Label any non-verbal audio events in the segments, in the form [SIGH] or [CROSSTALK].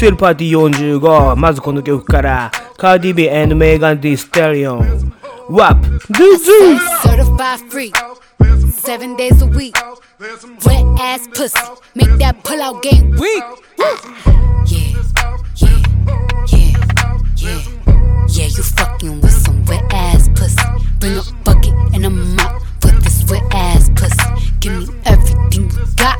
クセルパーティー45まずこの曲からカーディビーメーガン・ディ・ステリオン WAP ドゥズ Certified free. Seven days a week. Wet ass pussy. Make that pull out game weak. Yeah, yeah, yeah, yeah. Yeah, you fucking with some wet ass pussy. Bring a bucket and a mop for this wet ass pussy. Give me everything you got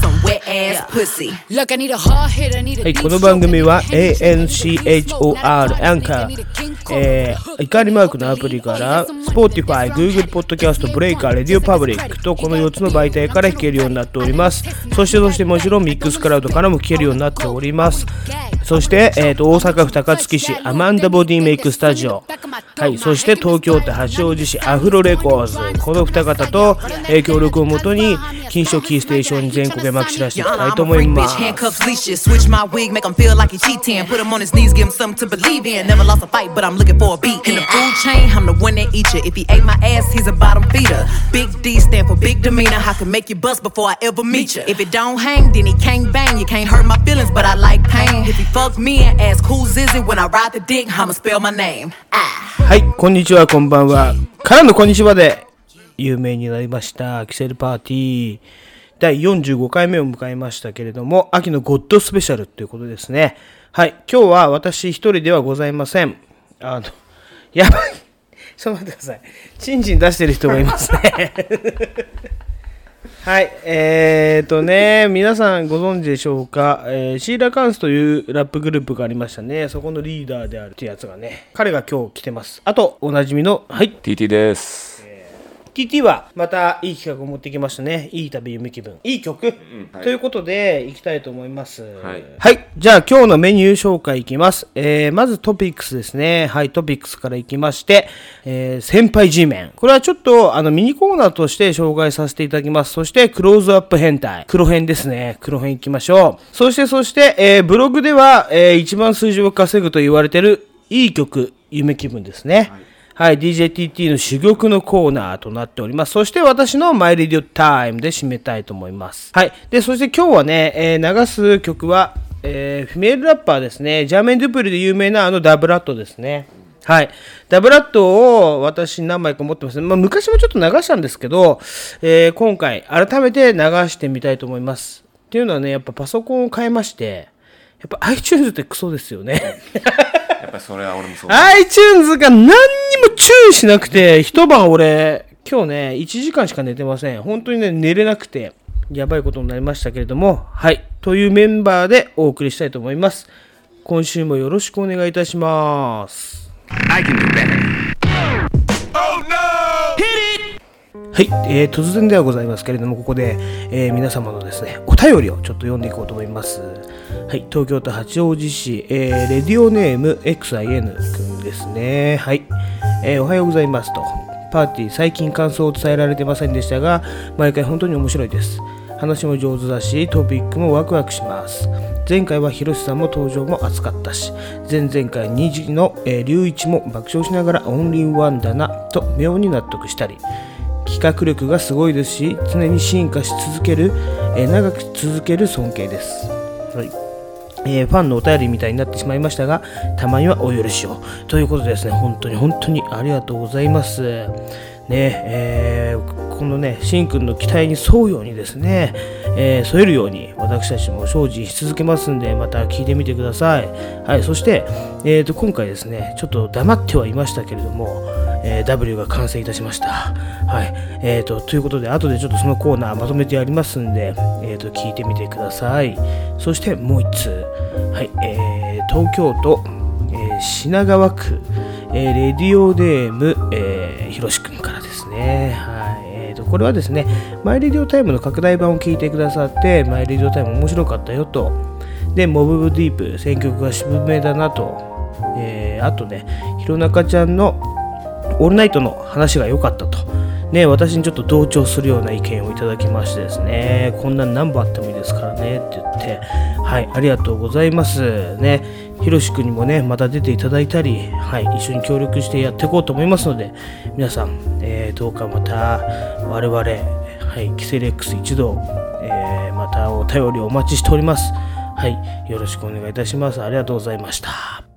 some wet ass pussy. Look, I need a hard hit, I need a はい、この番組は ANCHOR アンカー、えー、怒りマークのアプリから Spotify、Google Podcast、Breaker、Radio Public とこの4つの媒体から聴けるようになっております。そしてそしてもちろんミックスクラウドからも聴けるようになっております。そして、えー、と大阪府高槻市アマンダボディメイクスタジオ、はい、そして東京都八王子市アフロレコーズ、この二方と、えー協力をもとに金賞キーステーションに全国 へまき散らしていきたい I'm と a 思い freak ま bitch, す。 handcuffs, leashes. Switch my wig, make him feel like he cheating. Put him on his knees, give him something to believe in. Never lost a fight, but I'm looking for a beat. In the food chain, I'm the one that eat you. If he ate my ass, he's a bottom feeder. Big D stand for big demeanor. I can make you bust before I ever meet you. If it don't hang, then he can't bang. You can't hurt my feelings, but I like pain. If he fuck me and ask who's is it when I ride the dick, I'ma spell my name. Ah. はい、こんにちは、こんばんは。からのこんにちはで有名になりました、キセルパーティー 第45回目を迎えましたけれども、秋のゴッドスペシャルということですね。はい、今日は私一人ではございません。あの、やばい。ちょっと待ってください。チンチン出してる人がいますね。[LAUGHS] はい、えーとね、皆さんご存知でしょうか、えーシーラカンスというラップグループがありましたね。そこのリーダーであるってやつがね、彼が今日来てます。あと、おなじみの、はい、TT です。TT はまたいい企画を持ってきましたね。いい旅夢気分。いい曲、はいということで、いきたいと思います。はいじゃあ今日のメニュー紹介いきます。えー、まずトピックスですね。はい、トピックスからいきまして、えー、先輩 G メン。これはちょっと、あの、ミニコーナーとして紹介させていただきます。そして、クローズアップ変態。黒編ですね。黒編いきましょう。そして、そして、えー、ブログでは、えー、一番数字を稼ぐと言われている、いい曲、夢気分ですね。はい、はい DJTT の珠玉のコーナーとなっております。そして私のマイレディオタイムで締めたいと思います。はい。で、そして今日はね、えー流す曲は、えーフィメールラッパーですね。ジャーメン・デュプリで有名なあのダブラットですね。はい。ダブラットを私何枚か持ってますね。まあ、昔もちょっと流したんですけど、えー今回改めて流してみたいと思います。っていうのはね、やっぱパソコンを変えまして、やっぱ iTunes ってクソですよね。ぱりそれは俺もそう。iTunes が何にも注意しなくて、一晩俺、今日ね、1時間しか寝てません。本当にね、寝れなくて、やばいことになりましたけれども、はい。というメンバーでお送りしたいと思います。今週もよろしくお願いいたします。はい、えー突然ではございますけれども、ここで、えー皆様のですね、お便りをちょっと読んでいこうと思います。はい、東京都八王子市、えーレディオネーム XIN くんですね。はい、えーおはようございますと。パーティー、最近感想を伝えられてませんでしたが、毎回本当に面白いです。話も上手だし、トピックもワクワクします。前回は広瀬さんも登場も熱かったし、前々回2時の、えー、龍一も爆笑しながらオンリーワンだなと妙に納得したり、企画力がすごいですし常に進化し続ける、えー長く続ける尊敬です、はいえーファンのお便りみたいになってしまいましたがたまにはお許しを。ということでですね本当に本当にありがとうございます。ね、えーこのね、しんくんの期待に沿うようにですね、えー沿えるように私たちも精進し続けますんで、また聞いてみてください。はい、そして、えーと、今回ですね、ちょっと黙ってはいましたけれども、えー W が完成いたしました。はい、えーと、ということで、後でちょっとそのコーナーまとめてやりますんで、えーと、聞いてみてください。そしてもう一通、はい、えー東京都、え品川区、えレディオネーム、えー、ひろしくね。はい。えーと、これはですね、マイレディオタイムの拡大版を聞いてくださって、マイレディオタイム面白かったよと。で、モブブディープ、選曲が渋めだなと。えーあとね、ひろなかちゃんのオールナイトの話が良かったと。ね、私にちょっと同調するような意見をいただきましてですね、こんなん何本あってもいいですからねって言って、はい、ありがとうございます。ね、ひろしくんにもね、また出ていただいたり、はい、一緒に協力してやっていこうと思いますので、皆さん、えーどうかまた我々、はい、キセレックス一同、えーまたお便りお待ちしております。はい、よろしくお願いいたします。ありがとうございました。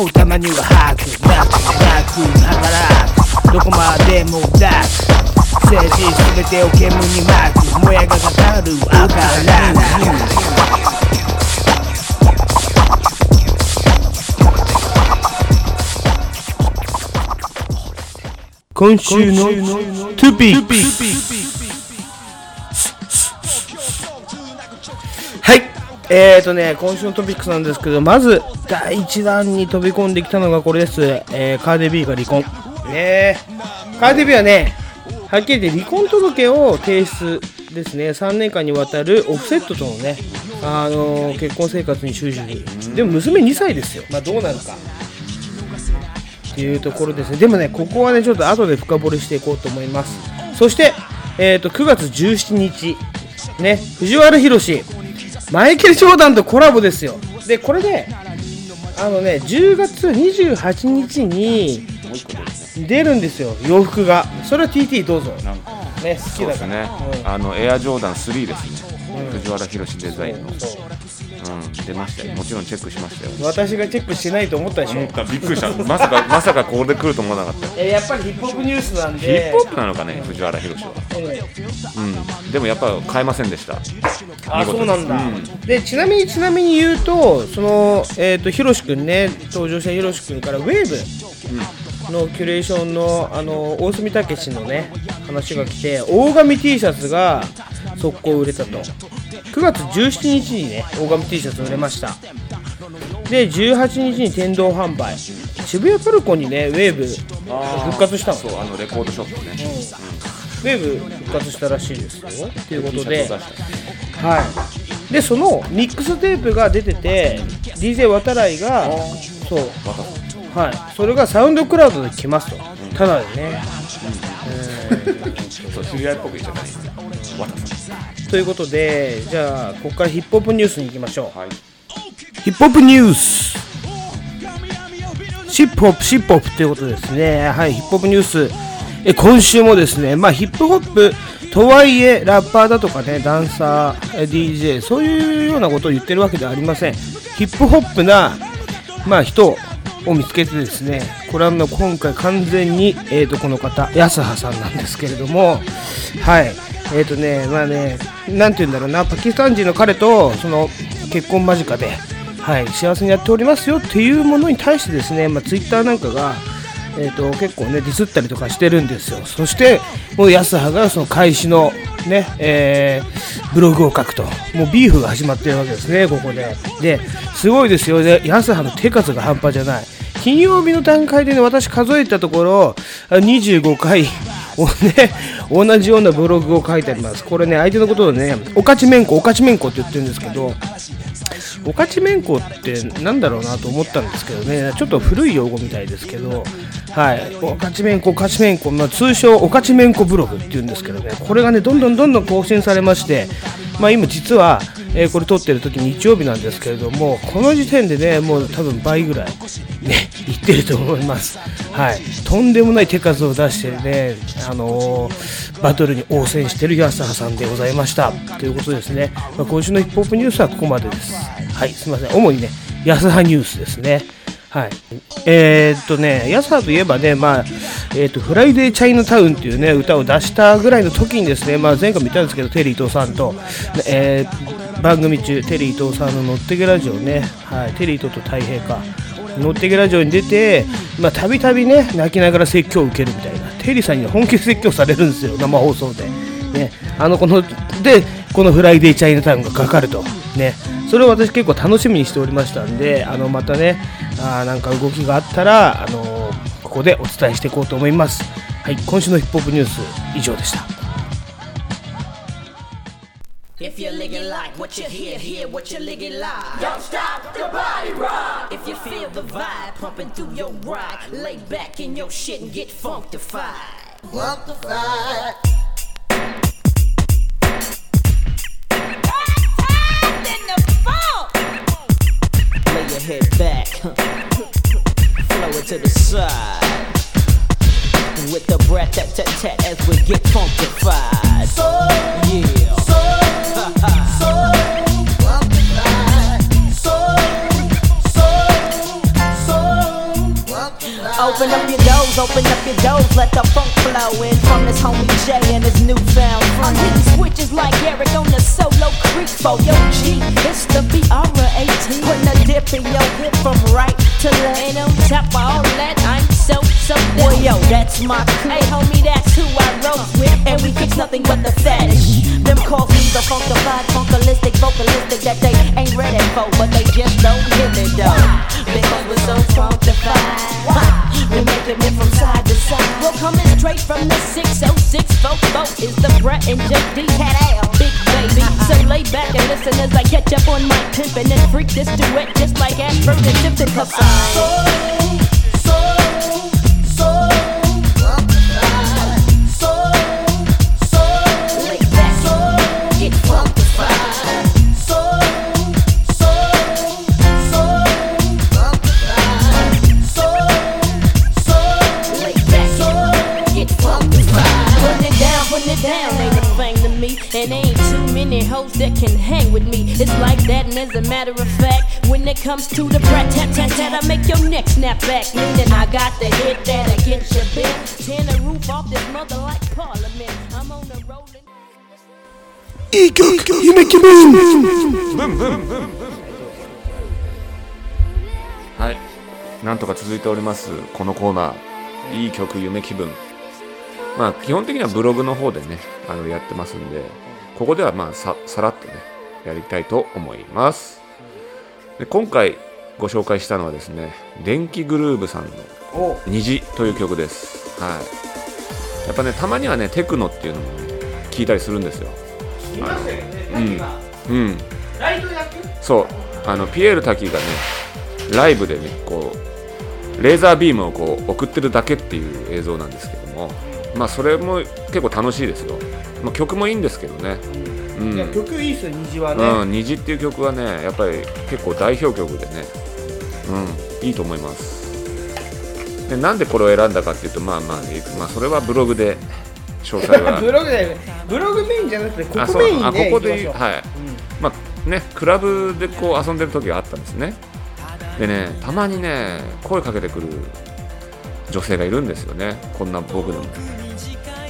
い言葉をたまには吐くなくなく働くどこまでもダーク政治全てを煙に巻くもやがかかる赤ラン今週のトゥピック。スえーとね今週のトピックスなんですけどまず第1弾に飛び込んできたのがこれです、えーカーデビーが離婚。ねえ。カーデビーはねはっきり言って離婚届を提出ですね。3年間にわたるオフセットとのねあのー結婚生活に終始に。でも娘2歳ですよ。まあどうなるか。っていうところですね。でもね、ここはね、ちょっと後で深掘りしていこうと思います。そして、えっ、と、9月17日、ね、藤原宏、マイケル・ジョーダンとコラボですよ。で、これね、あのね、10月28日に出るんですよ、洋服が。それは TT どうぞ。なんかね、好きだから。そうですね、あのエアジョーダン3ですね、藤原宏デザインの、出ましたよもちろんチェックしましたよ。私がチェックしないと思ったでしょ。思った。びっくりした。まさか [LAUGHS] まさかここで来ると思わなかったよ。えーやっぱりヒップホップニュースなんヒでップホップなのかね藤原宏は。うん。うん。でもやっぱ買えませんでした。あそうなんだ、うん。でちなみにちなみに言うとそのえっ、とひろしくんね登場したひろしくんからウェーブのキュレーションのあの大隅武史のね話が来て大紙 T シャツが速攻売れたと9月17日にね大紙 T シャツ売れました。で18日に天童販売。渋谷パルコにねウェーブ復活したの。そうあのレコードショップね、ウェーブ復活したらしいですよ。ということではい、でそのミックステープが出てて DJ 渡来がそう、はい、それがサウンドクラウドで来ますと、ただでね、[LAUGHS] そう知り合いっぽく言っちゃった。ね渡さということでじゃあここからヒップホップニュースに行きましょう、はい。ヒップホップニュース。シップホップシップホップということですね。はいヒップホップニュース。え今週もですねまあヒップホップとはいえラッパーだとかねダンサーえ DJ そういうようなことを言ってるわけではありません。ヒップホップなまあ人を見つけてですねこれはもう今回完全にえーとこの方安葉さんなんですけれどもはいえーとねまあねなんて言うんだろうな。パキスタン人の彼とその結婚間近ではい幸せにやっておりますよっていうものに対してですねまあツイッターなんかがえー、と結構ねディスったりとかしてるんですよ。そしてもう安葉がその開始のね、えーブログを書くと。もうビーフが始まってるわけですねここで。ですごいですよ。で安葉の手数が半端じゃない。金曜日の段階でね私数えたところ25回ね、同じようなブログを書いてあります。これね、相手のことをね、おかちめんこ、おかちめんこって言ってるんですけど、おかちめんこってなんだろうなと思ったんですけどね、ちょっと古い用語みたいですけど、はい、おかちめんこ、おかちめんこ、まあ、通称おかちめんこブログっていうんですけどね、これがね、どんどんどんどん更新されまして、まあ、今実は、えーこれ撮ってる時日曜日なんですけれども、この時点でね、もう多分倍ぐらい、ね、いってると思います。はい。とんでもない手数を出してね、あのーバトルに応戦してる安葉さんでございました。ということですね。まあ、今週のヒップホップニュースはここまでです。はい、すみません。主にね、安葉ニュースですね。はい。えーっとね、安葉といえばね、まあ、えーっと、フライデーチャイナタウンっていうね、歌を出したぐらいの時にですね、まあ、前回も言ったんですけど、テリー伊藤さんと、えー番組中、テリー伊藤さんの乗ってけラジオね、はい、テリー伊藤と太平か、乗ってけラジオに出て、まあ、たびたびね、泣きながら説教を受けるみたいな、テリーさんに本気で説教されるんですよ、生放送で。ね、あのこのでこのフライデーチャイナタウンがかかると、ね、それを私結構楽しみにしておりましたんであのまたねあーなんか動きがあったら、あのここでお伝えしていこうと思いますはい今週のヒップホップニュース以上でした If you're ligging like what you hear, hear what you're ligging like. Don't stop the body rock. If you feel the vibe pumping through your ride, lay back in your shit and get funkified. Funkified. Flow it to the side. With the breath tat tat tat as we get funkified. So, yeah. Open up your doors, open up your doors, let the funk flow in from this homie Jay and his newfound friend. I'm hitting switches like Eric on the solo creek for yo G. It's the Viara 18. Putting a dip in your hip from right to left. And on top of all that, I'm so, so Well, yo, that's my crew. Hey, homie, that's who I roll with. And we fix nothing but the fetish. Them me the funkified, funkalistic, vocalistic that they ain't ready for, but they just don't hear it though. Because we're so funkified. We're making it from side to side. We're coming straight from the 606 Fofo is the Brett and JD Cat. Big baby. So lay back and listen as I catch up on my pimpin' and freak this duet just like Ashford and Tipton. Cause many hoes that can hang with me. It's like that, and as a matter of fact, when it comes to the brat tat tat tat, I make your neck snap back. Meaning I got the hit that against your bed. Tear the roof off this mother like parliament. I'm on the rolling. いい曲夢気分はいなんとか続いておりますこのコーナーいい曲夢気分まあ基本的にはブログの方でねあのやってますんでここではまあささらっとねやりたいと思います。で今回ご紹介したのはですね電気グルーヴさんのお「虹」という曲です。はい。やっぱねたまにはねテクノっていうのもね聞いたりするんですよ。いましたよねうん。うん。ライト役そう。あのピエール滝がねライブでねこうレーザービームをこう送ってるだけっていう映像なんですけどもまあそれも結構楽しいですよ、まあ、曲もいいんですけどね。うん。いや曲いいっすよ虹はね、うん、虹っていう曲はねやっぱり結構代表曲でね。うんいいと思います。でなんでこれを選んだかっていうとまあまあ、まあ、それはブログで詳細は。[LAUGHS] ブログだよねブログメインじゃなくてここメインであここで行きましょう。はい、まあねクラブでこう遊んでる時があったんですね。でねたまにね声かけてくる女性がいるんですよね。こんな僕でも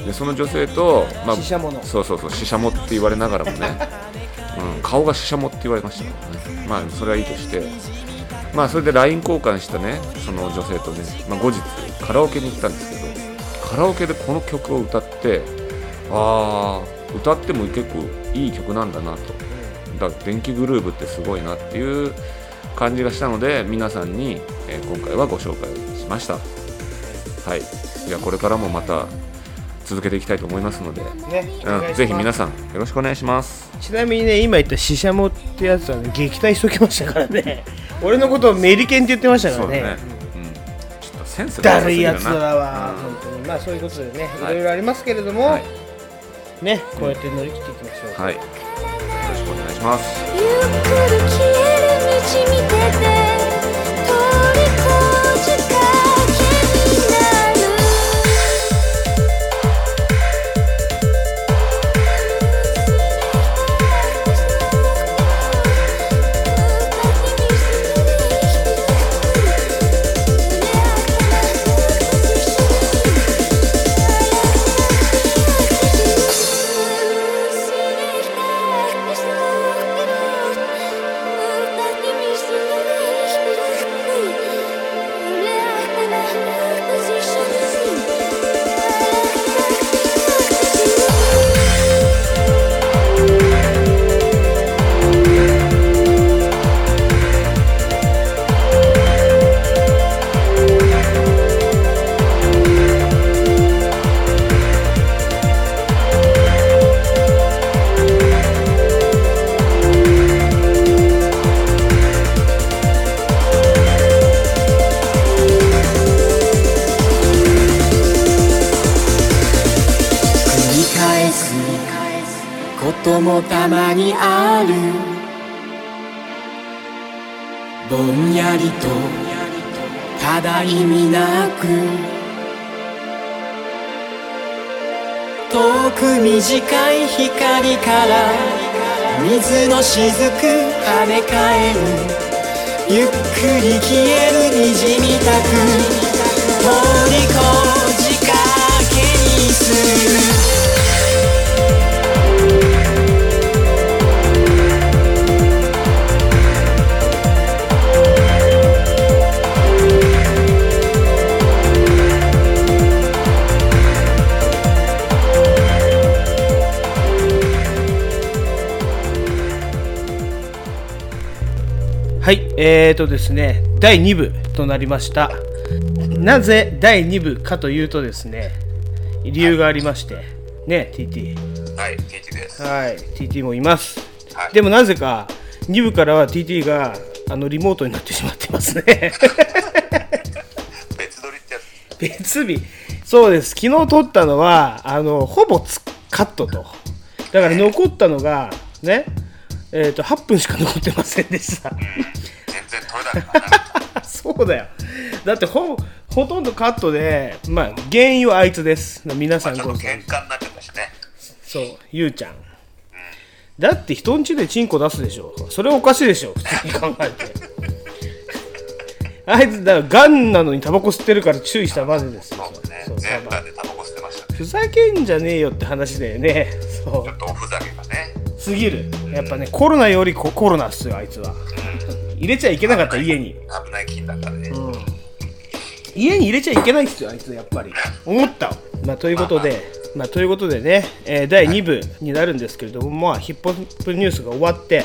でその女性と、まあ、シシャモの。そうそうそうシシャモって言われながらもね、[LAUGHS] うん、顔がシシャモって言われましたからね。まあそれはいいとして。まあそれで LINE 交換したねその女性とね、まあ、後日カラオケに行ったんですけどカラオケでこの曲を歌ってああ歌っても結構いい曲なんだなと。だ電気グルーヴってすごいなっていう感じがしたので皆さんに、えー今回はご紹介しました。はい。いやこれからもまた続けていきたいと思いますので、ねうん、ぜひ皆さんよろしくお願いします。ちなみにね今言ったシシャモってやつはね撃退しときましたからね。俺のことをメリケンって言ってましたからね。ね、うん、ちょっとセンスがだるいやつだなわ、本当に。まあそういうことでね、はい。いろいろありますけれども、はい。ねこうやって乗り切っていきましょう、はい。よろしくお願いします。ゆっくり消える道見てて通り越水第2部となりました。なぜ第2部かというとですね理由がありまして。ね TT はい、TT です。はい TT もいます、はい。でもなぜか2部からは TT があのリモートになってしまってますね。[LAUGHS] 別撮りってやつ。別日。そうです。昨日撮ったのはあのほぼつカットと。だから残ったのがねえー、と8分しか残ってませんでしたそうだよ。だってほほとんどカットでまあ原因はあいつです。皆さんご存知。喧嘩になっちゃったしね。そうゆうちゃん。だって人ん家でチンコ出すでしょ。それおかしいでしょ。普通に考えて。[LAUGHS] あいつだからガンなのにタバコ吸ってるから注意したまでですよ。そうね。そう。全裸でタバコ吸ってましたね。ふざけんじゃねえよって話だよね。そちょっとおふざけがね。うすぎる。やっぱねコロナよりココロナっすよあいつは入れちゃいけなかった家に。危ない菌だったね。家に入れちゃいけないっすよあいつやっぱり。思った。わまあということでまあということでね、えー第2部になるんですけれども、まあヒップホップニュースが終わって、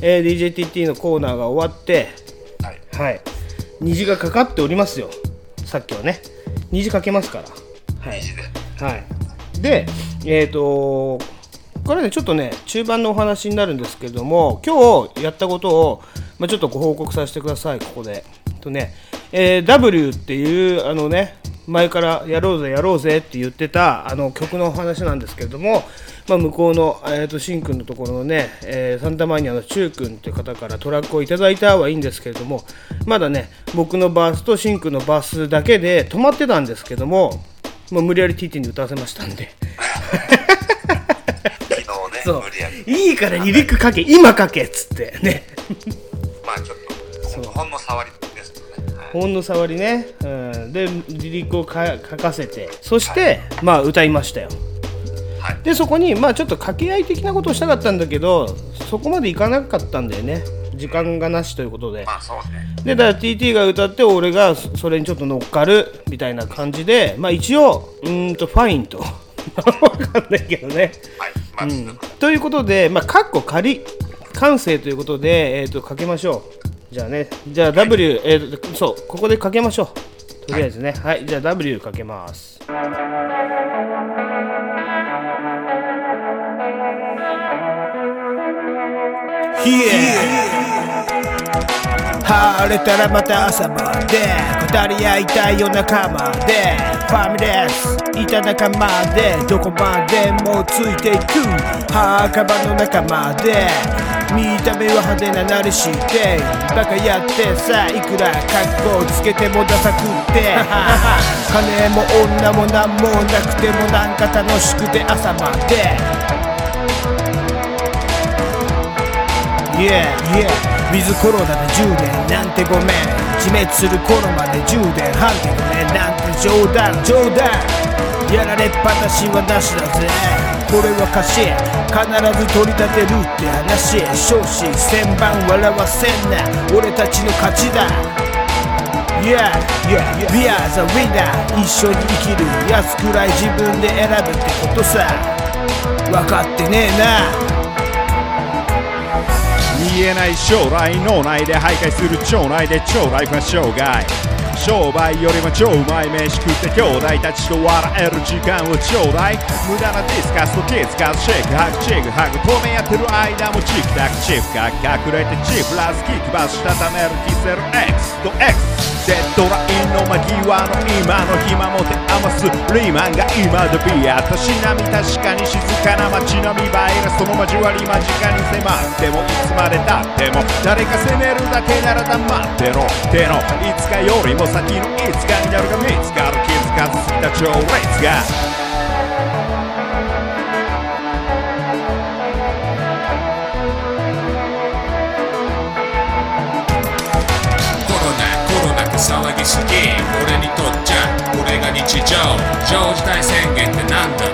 えー DJTT のコーナーが終わってはい。はい。虹がかかっておりますよ。さっきはね。虹かけますから。はい。はい、で、えっ、と、これね、ちょっとね、中盤のお話になるんですけども、今日やったことを、まあ、ちょっとご報告させてください、ここで。とね、えー W っていう、あのね、前からやろうぜ、やろうぜって言ってたあの曲のお話なんですけれども、まあ、向こうの、えー、とシンくんのところのね、えーサンタマニアのチュウ君っていう方からトラックをいただいたはいいんですけれども、まだね、僕のバースとシンくんのバースだけで止まってたんですけども、もう無理やり TT に歌わせましたんで。[LAUGHS] そう。いいからリリック書け、今書けっつってね。まあちょっと、ほんの触りですね。はいほんの触りね。うん、で、リリックをか書かせて、そして、まあ歌いましたよ。はいで、そこに、まあちょっと掛け合い的なことをしたかったんだけど、そこまでいかなかったんだよね。時間がなしということで。まあそうね。でだから TT が歌って俺がそそれにちょっと乗っかるみたいな感じでまあ一応うーんとファインと分かんないけどね。はい、うん、ということで、まあ、かっこ仮完成ということで、えーと、かけましょう。じゃあね、じゃあ W、えーと、そう、ここでかけましょう。とりあえずね、はい、はい、じゃあ W かけます。ひえ晴れたらまた朝まで語り合いたい夜中までファミレスいた仲間でどこまでもついていく墓場の中まで。見た目は派手ななりしてバカやってさいくら格好つけてもダサくって。[LAUGHS] 金も女も何もなくてもなんか楽しくて朝まで。Yeah, yeah ウィズコロナで10年なんてごめん。自滅する頃まで10年半でごめん。なんて冗談。冗談。やられっぱなしはなしだぜ。これは歌詞必ず取り立てるって話。少子千番笑わせんな。俺たちの勝ちだ。Yeah, yeah, we are the winner 一緒に生きる。やつくらい自分で選ぶってことさ。分かってねえな。見えない将来脳内で徘徊する腸内で超ライフは生涯商売よりも超うまい飯食って兄弟たちと笑える時間をちょうだい。無駄なディスカスとケツカスシェイクハグチェグハグ透明やってる間もチクタクチフか隠れてチフラスキックバスしたためるキセル X と X デッドラインの間際の今の暇もて余すリーマンが今でビアたしなみ確かに静かな街並みバイラスその交わり間近に迫ってもいつまでたっても誰か責めるだけなら黙ってろての。いつかよりも先のいつかになるが見つかる気づかず過ぎた超列が。コロナコロナって騒ぎすぎ。俺にとっちゃこれが日常。常事態宣言ってなんだ？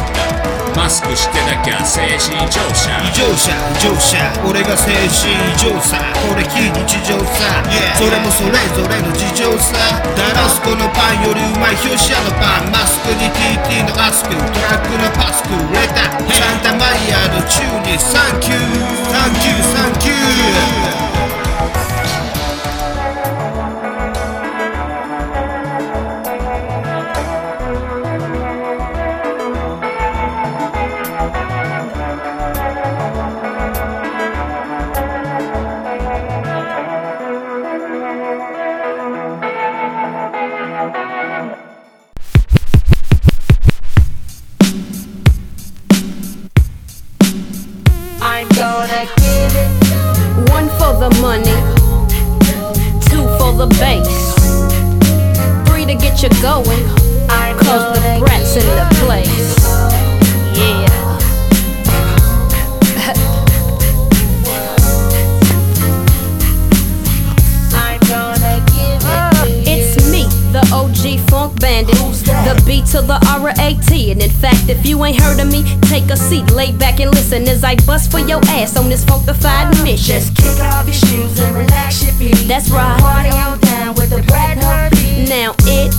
マスクしてなきゃ精神異常者異常者異常者。俺が精神異常さこれ非日常さ、それもそれぞれの事情さ。ダラスコのパンよりうまい表紙屋のパン。マスクに TT のアスク。トラックのパスクレタサンタマリアのチューにサンキュー。サンキューサンキュー listen as I bust for your ass on this funkified mission. Just kick off your shoes and relax your feet. That's right. Party on down with the Brad. Now it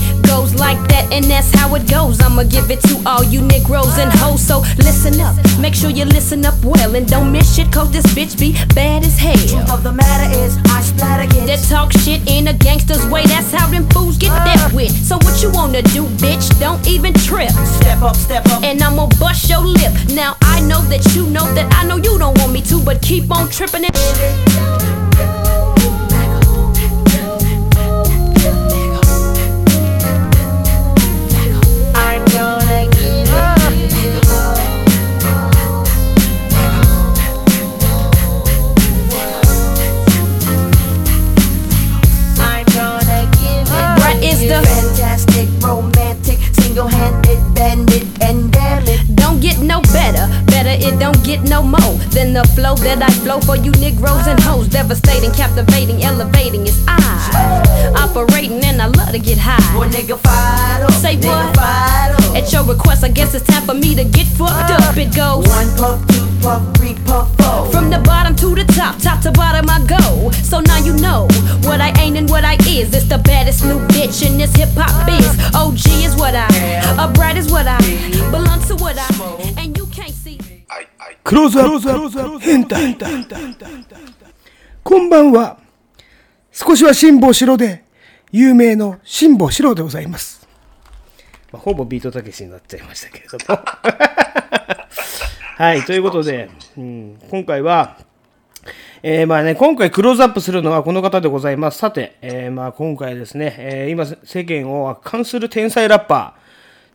like that, and that's how it goes. I'ma give it to all you Negroes and hoes. So listen up, make sure you listen up well, and don't miss shit, cause this bitch be bad as hell. Truth of the matter is, I splat again. That talk shit in a gangster's way, that's how them fools get uh. dealt with. So what you wanna do, bitch? Don't even trip. Step up, step up. And I'ma bust your lip. Now I know that you know that I know you don't want me to, but keep on tripping and better. It don't get no more than the flow that I flow for you Negroes and hoes. Devastating, captivating, elevating. It's I operating and I love to get high. Boy, nigga, fired. Say nigga, what? Fired. At your request, I guess it's time for me to get fucked up. It goes One puff, two puff, three puff, four. from the bottom to the top, top to bottom I go. So now you know what I ain't and what I is. It's the baddest new bitch in this hip hop biz. OG is what I, a bright is what I, belong to what I, and you. クローズアップ変態。こんばんは少しは辛抱しろで有名の辛抱しろでございます、まあ、ほぼビートたけしになっちゃいましたけれども。[LAUGHS] はい、ということで、うん、今回は、えーまあね、今回クローズアップするのはこの方でございます。さて、えーまあ今回ですね、えー今世間を圧巻する天才ラッパ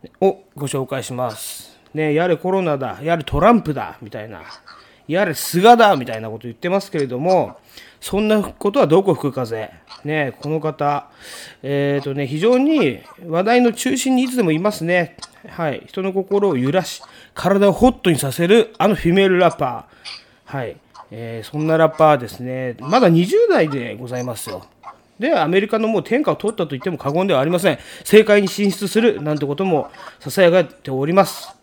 ーをご紹介します。ね、やれコロナだ、やれトランプだ、みたいな、やれ菅だ、みたいなこと言ってますけれども、そんなことはどこ吹く風？ね、この方、えっ、とね、非常に話題の中心にいつでもいますね。はい、人の心を揺らし、体をホットにさせるあのフィメールラッパー。はい。えーそんなラッパーですね、まだ20代でございますよ。で、アメリカのもう天下を取ったと言っても過言ではありません。政界に進出するなんてことも囁がっております。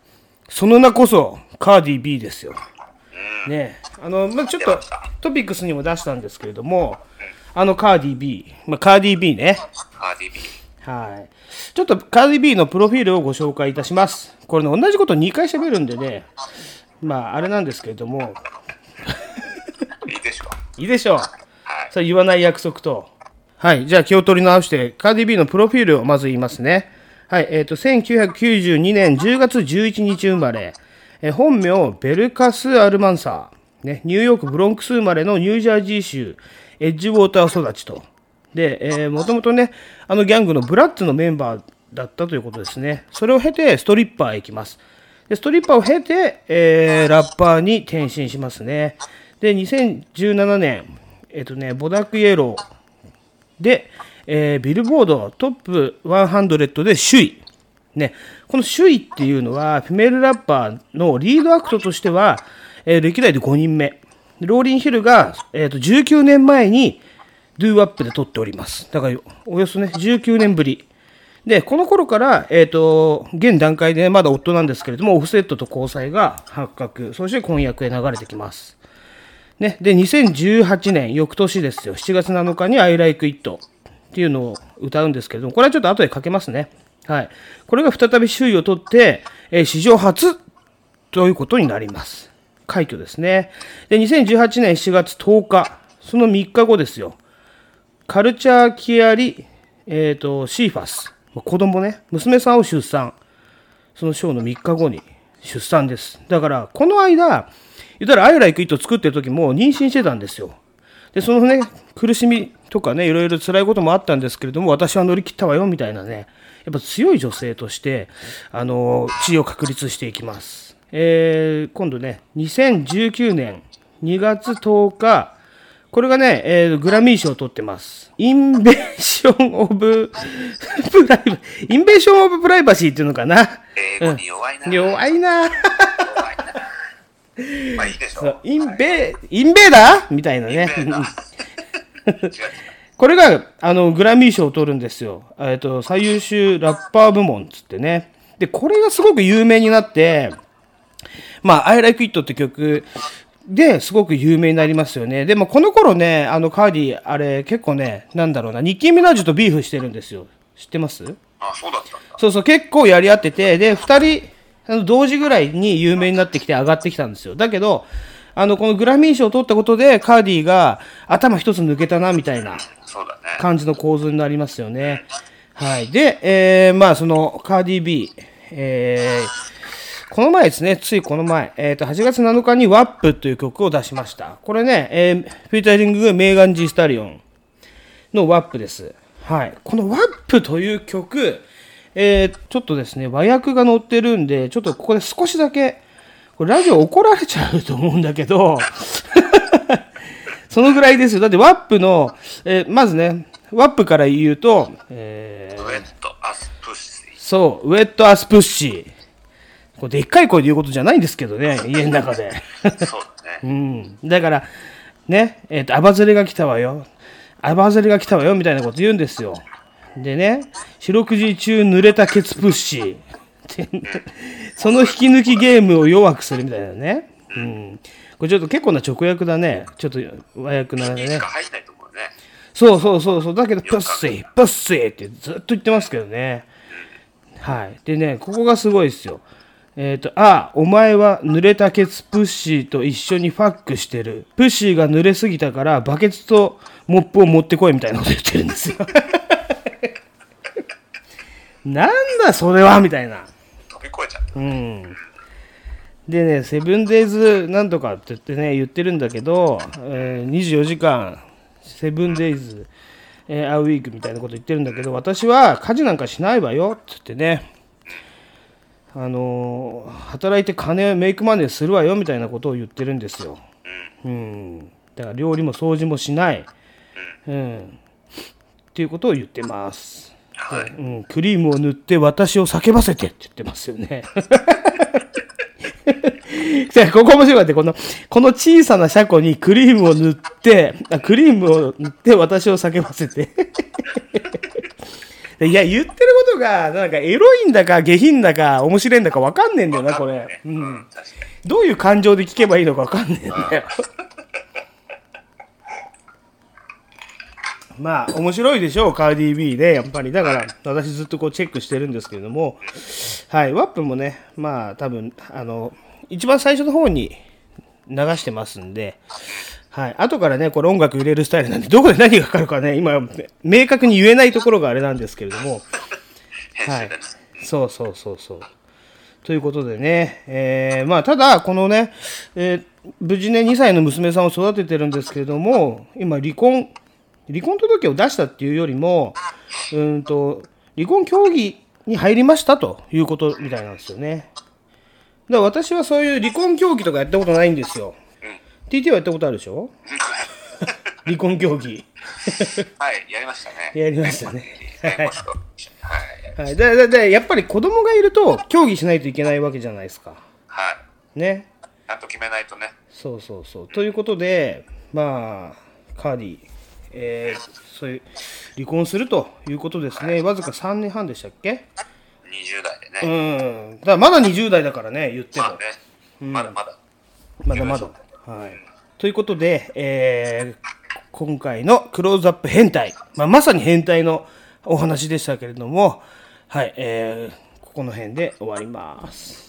その名こそ、カーディ B ですよ。ねあの、まあ、ちょっとトピックスにも出したんですけれども、あのカーディ B、まあ、カーディ B ね。カーディビー。はい。ちょっとカーディ B のプロフィールをご紹介いたします。これね、同じこと2回喋るんでね、まあ、あれなんですけれども、いいでしょう。いいでしょう。それ言わない約束と。はい。じゃあ気を取り直して、カーディ B のプロフィールをまず言いますね。はい。えっ、と、1992年10月11日生まれ、えー本名、ベルカス・アルマンサー。ね、ニューヨーク・ブロンクス生まれのニュージャージー州、エッジウォーター育ちと。で、えー、もともとね、あのギャングのブラッツのメンバーだったということですね。それを経て、ストリッパーへ行きます。でストリッパーを経て、えーラッパーに転身しますね。で、2017年、えっ、とね、 Bodak Yellow で、えービルボードトップ100で首位。ね、この首位っていうのは、フィメールラッパーのリードアクトとしては、えー歴代で5人目。ローリン・ヒルが、えーと19年前に Doo Wop で取っております。だから、およそね、19年ぶり。で、この頃から、えっ、と、現段階でまだ夫なんですけれども、オフセットと交際が発覚、そして婚約へ流れてきます。ね、で、2018年、翌年ですよ、7月7日に I Like It っていうのを歌うんですけれども、これはちょっと後でかけますね。はい。これが再び首位を取って、えー史上初ということになります。快挙ですね。で、2018年7月10日、その3日後ですよ。カルチャーキアリ、えー、とシーファス、子供ね、娘さんを出産、そのショーの3日後に出産です。だから、この間、言ったら、アイライクイット作ってる時も妊娠してたんですよ。で、そのね、苦しみとかね、いろいろ辛いこともあったんですけれども、私は乗り切ったわよ、みたいなね、やっぱ強い女性として、あの、地位を確立していきます。えー今度ね、2019年2月10日、これがね、えーグラミー賞を取ってます。 Invasion of Priva Invasion of Privacy っていうのかな？英語に弱いな。うん弱いな。まあいいでしょそうインベインベーダー？みたいなね。これがあのグラミー賞を取るんですよ。えっと最優秀ラッパー部門っつってね。で、これがすごく有名になって、まあ、I Like It って曲ですごく有名になりますよね。でもこの頃ね、あのカーディ、あれ結構ね、なんだろうな、ニッキー・ミナージュとビーフしてるんですよ。知ってます？あ、そうだったんだ。そうそう、結構やり合ってて、で、二人、同時ぐらいに有名になってきて上がってきたんですよ。だけど、あの、このグラミー賞を取ったことで、カーディが頭一つ抜けたな、みたいな。感じの構図になりますよね。はい。で、えー、まあ、その、カーディ B、えー、この前ですね、ついこの前、えっ、と、8月7日に WAP という曲を出しました。これね、えー、フィーチャリングメーガン・ジ・スタリオンの WAP です。はい。この WAP という曲、えー、ちょっとですね、和訳が載ってるんで、ちょっとここで少しだけ、これラジオ怒られちゃうと思うんだけど、[LAUGHS] そのぐらいですよ。だって WAP の、えーまずね、WAP から言うと、えーウェットアスプッシそう、ウェットアスプッシー。これでっかい声で言うことじゃないんですけどね、家の中で。ー。そうだね。[LAUGHS] うん。だから、ね、えっ、と、アバズレが来たわよ。アバズレが来たわよ、みたいなこと言うんですよ。でね、四六時中濡れたケツプッシー。ってその引き抜きゲームを弱くするみたいなね。うん。これちょっと結構な直訳だね。ちょっと和訳なねしか。入んないと思うね。そうそうそうそう。だけど、プッシー、プッシーってずっと言ってますけどね。はい。でね、ここがすごいですよ。えっ、と、ああ、お前は濡れたケツプッシーと一緒にファックしてる。プッシーが濡れすぎたから、バケツとモップを持ってこいみたいなこと言ってるんですよ。[LAUGHS] なんだそれはみたいな。飛び越えちゃった。うん。でね、セブンデイズなんとかって言ってね、言ってるんだけど、えー24時間、セブンデイズ、えーアウィークみたいなこと言ってるんだけど、私は家事なんかしないわよって言ってね、あのー働いて金メイクマネーするわよみたいなことを言ってるんですよ。うん。だから料理も掃除もしない。うん。っていうことを言ってます。でうん、クリームを塗って私を叫ばせてって言ってますよね。[LAUGHS] じゃあここ面白かった。この、この小さな車庫にクリームを塗って、あクリームを塗って私を叫ばせて。[LAUGHS] いや、言ってることが、なんかエロいんだか下品だか面白いんだか分かんねえんだよな、これ。うん。どういう感情で聞けばいいのか分かんねえんだよ。まあ、面白いでしょう、カーディー B で、やっぱり。だから、私ずっとこうチェックしてるんですけれども、はい、ワップもね、まあ、多分、あの、一番最初の方に流してますんで、はい、後からね、これ音楽入れるスタイルなんで、どこで何がかかるかね、今、明確に言えないところがあれなんですけれども、はい、そうそうそうそう。ということでね、えーまあ、ただ、このね、えー無事ね、2歳の娘さんを育ててるんですけれども、今、離婚、離婚届を出したっていうよりも、うーんと、離婚協議に入りましたということみたいなんですよね。だから私はそういう離婚協議とかやったことないんですよ。TT はやったことあるでしょ？離婚協議。はい、やりましたね。やりましたね。はい。はい、でででやっぱり子供がいると協議しないといけないわけじゃないですか。はい。ね。ちゃんと決めないとね。そうそうそう。ということで、まあ、カーディ、えーそういう、離婚するということですね。わずか3年半でしたっけ？20代でうね。ん。だまだ20代だからね、言っても。まあね、まだまだ。まだまだ。はい。ということで、えー今回のクローズアップ変態、まあ、まさに変態のお話でしたけれども、はい、えーここの辺で終わります。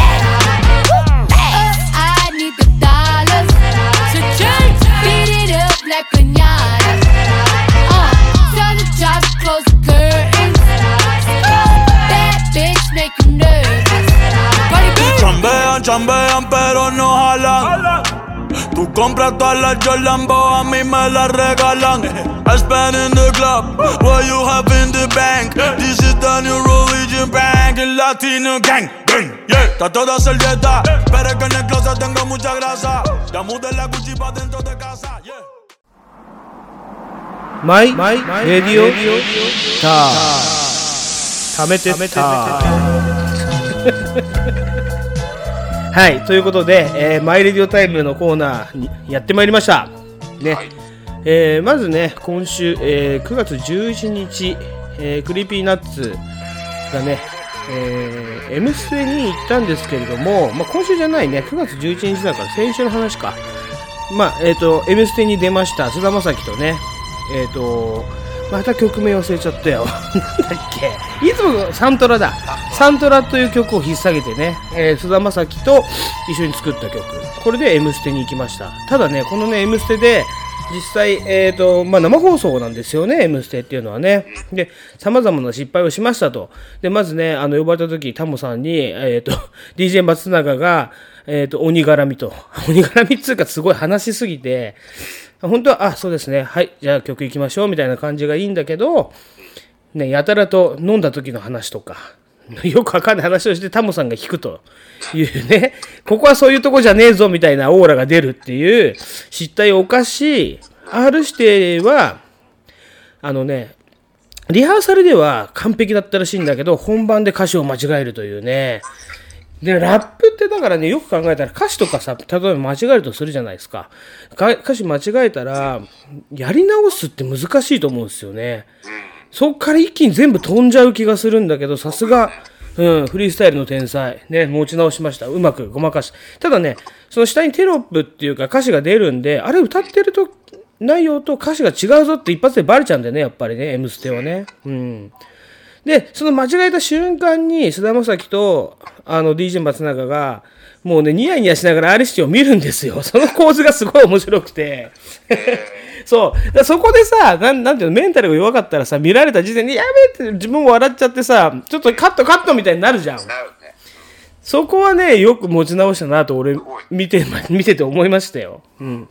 Compra todas las me las regalan. I spend in the club, what you have in the bank. This is the new religion bank, el latino gang. Yeah. Está toda servieta, pero que en el closet tengo mucha grasa. Ya mudé la Gucci pa' dentro de casa. My, my, radio, ta. ta. ta. はい、ということで、えー My Radio Time のコーナーにやってまいりました。ね。えーまずね、今週、えー9月11日、えー Creepy Nuts がね、えー、M ステに行ったんですけれども、まあ、今週じゃないね、9月11日だから先週の話か。まあ、えっ、と、M ステに出ました、菅田将暉とね、えっ、と、また曲名忘れちゃったよ。[LAUGHS] なんだっけ？いつもサントラだ。サントラという曲を引っ提げてね、えー菅田将暉と一緒に作った曲。これで M ステに行きました。ただね、このね、M ステで、実際、えっ、と、まあ、生放送なんですよね、M ステっていうのはね。で、様々な失敗をしましたと。で、まずね、あの、呼ばれた時、タモさんに、えっ、と、[LAUGHS] DJ 松永が、えっ、と、鬼絡みと。[LAUGHS] 鬼絡みっつうか、すごい話しすぎて、本当は、あ、そうですね、はい、じゃあ曲行きましょうみたいな感じがいいんだけど、ね、やたらと飲んだ時の話とか、[LAUGHS] よくわかんない話をしてタモさんが弾くというね、ここはそういうとこじゃねえぞみたいなオーラが出るっていう失態おかしい。R 指定は、あのね、リハーサルでは完璧だったらしいんだけど、本番で歌詞を間違えるというね。で、ラップってだからね、よく考えたら歌詞とかさ、例えば間違えるとするじゃないですか。か歌詞間違えたら、やり直すって難しいと思うんですよね。そっから一気に全部飛んじゃう気がするんだけど、さすが、うん、フリースタイルの天才。ね、持ち直しました。うまくごまかし。ただね、その下にテロップっていうか歌詞が出るんで、あれ歌ってると内容と歌詞が違うぞって一発でバレちゃうんだよね、やっぱりね、M ステはね。うん。で、その間違えた瞬間に、菅田将暉と、あの、DJ 松永が、もうね、ニヤニヤしながら R シティを見るんですよ。[LAUGHS] その構図がすごい面白くて。[LAUGHS] そう。だそこでさ、なんなんていうの、メンタルが弱かったらさ、見られた時点で、やべえって自分も笑っちゃってさ、ちょっとカットカットみたいになるじゃん。そこはね、よく持ち直したなと、俺、見て、[LAUGHS] 見てて思いましたよ。うん。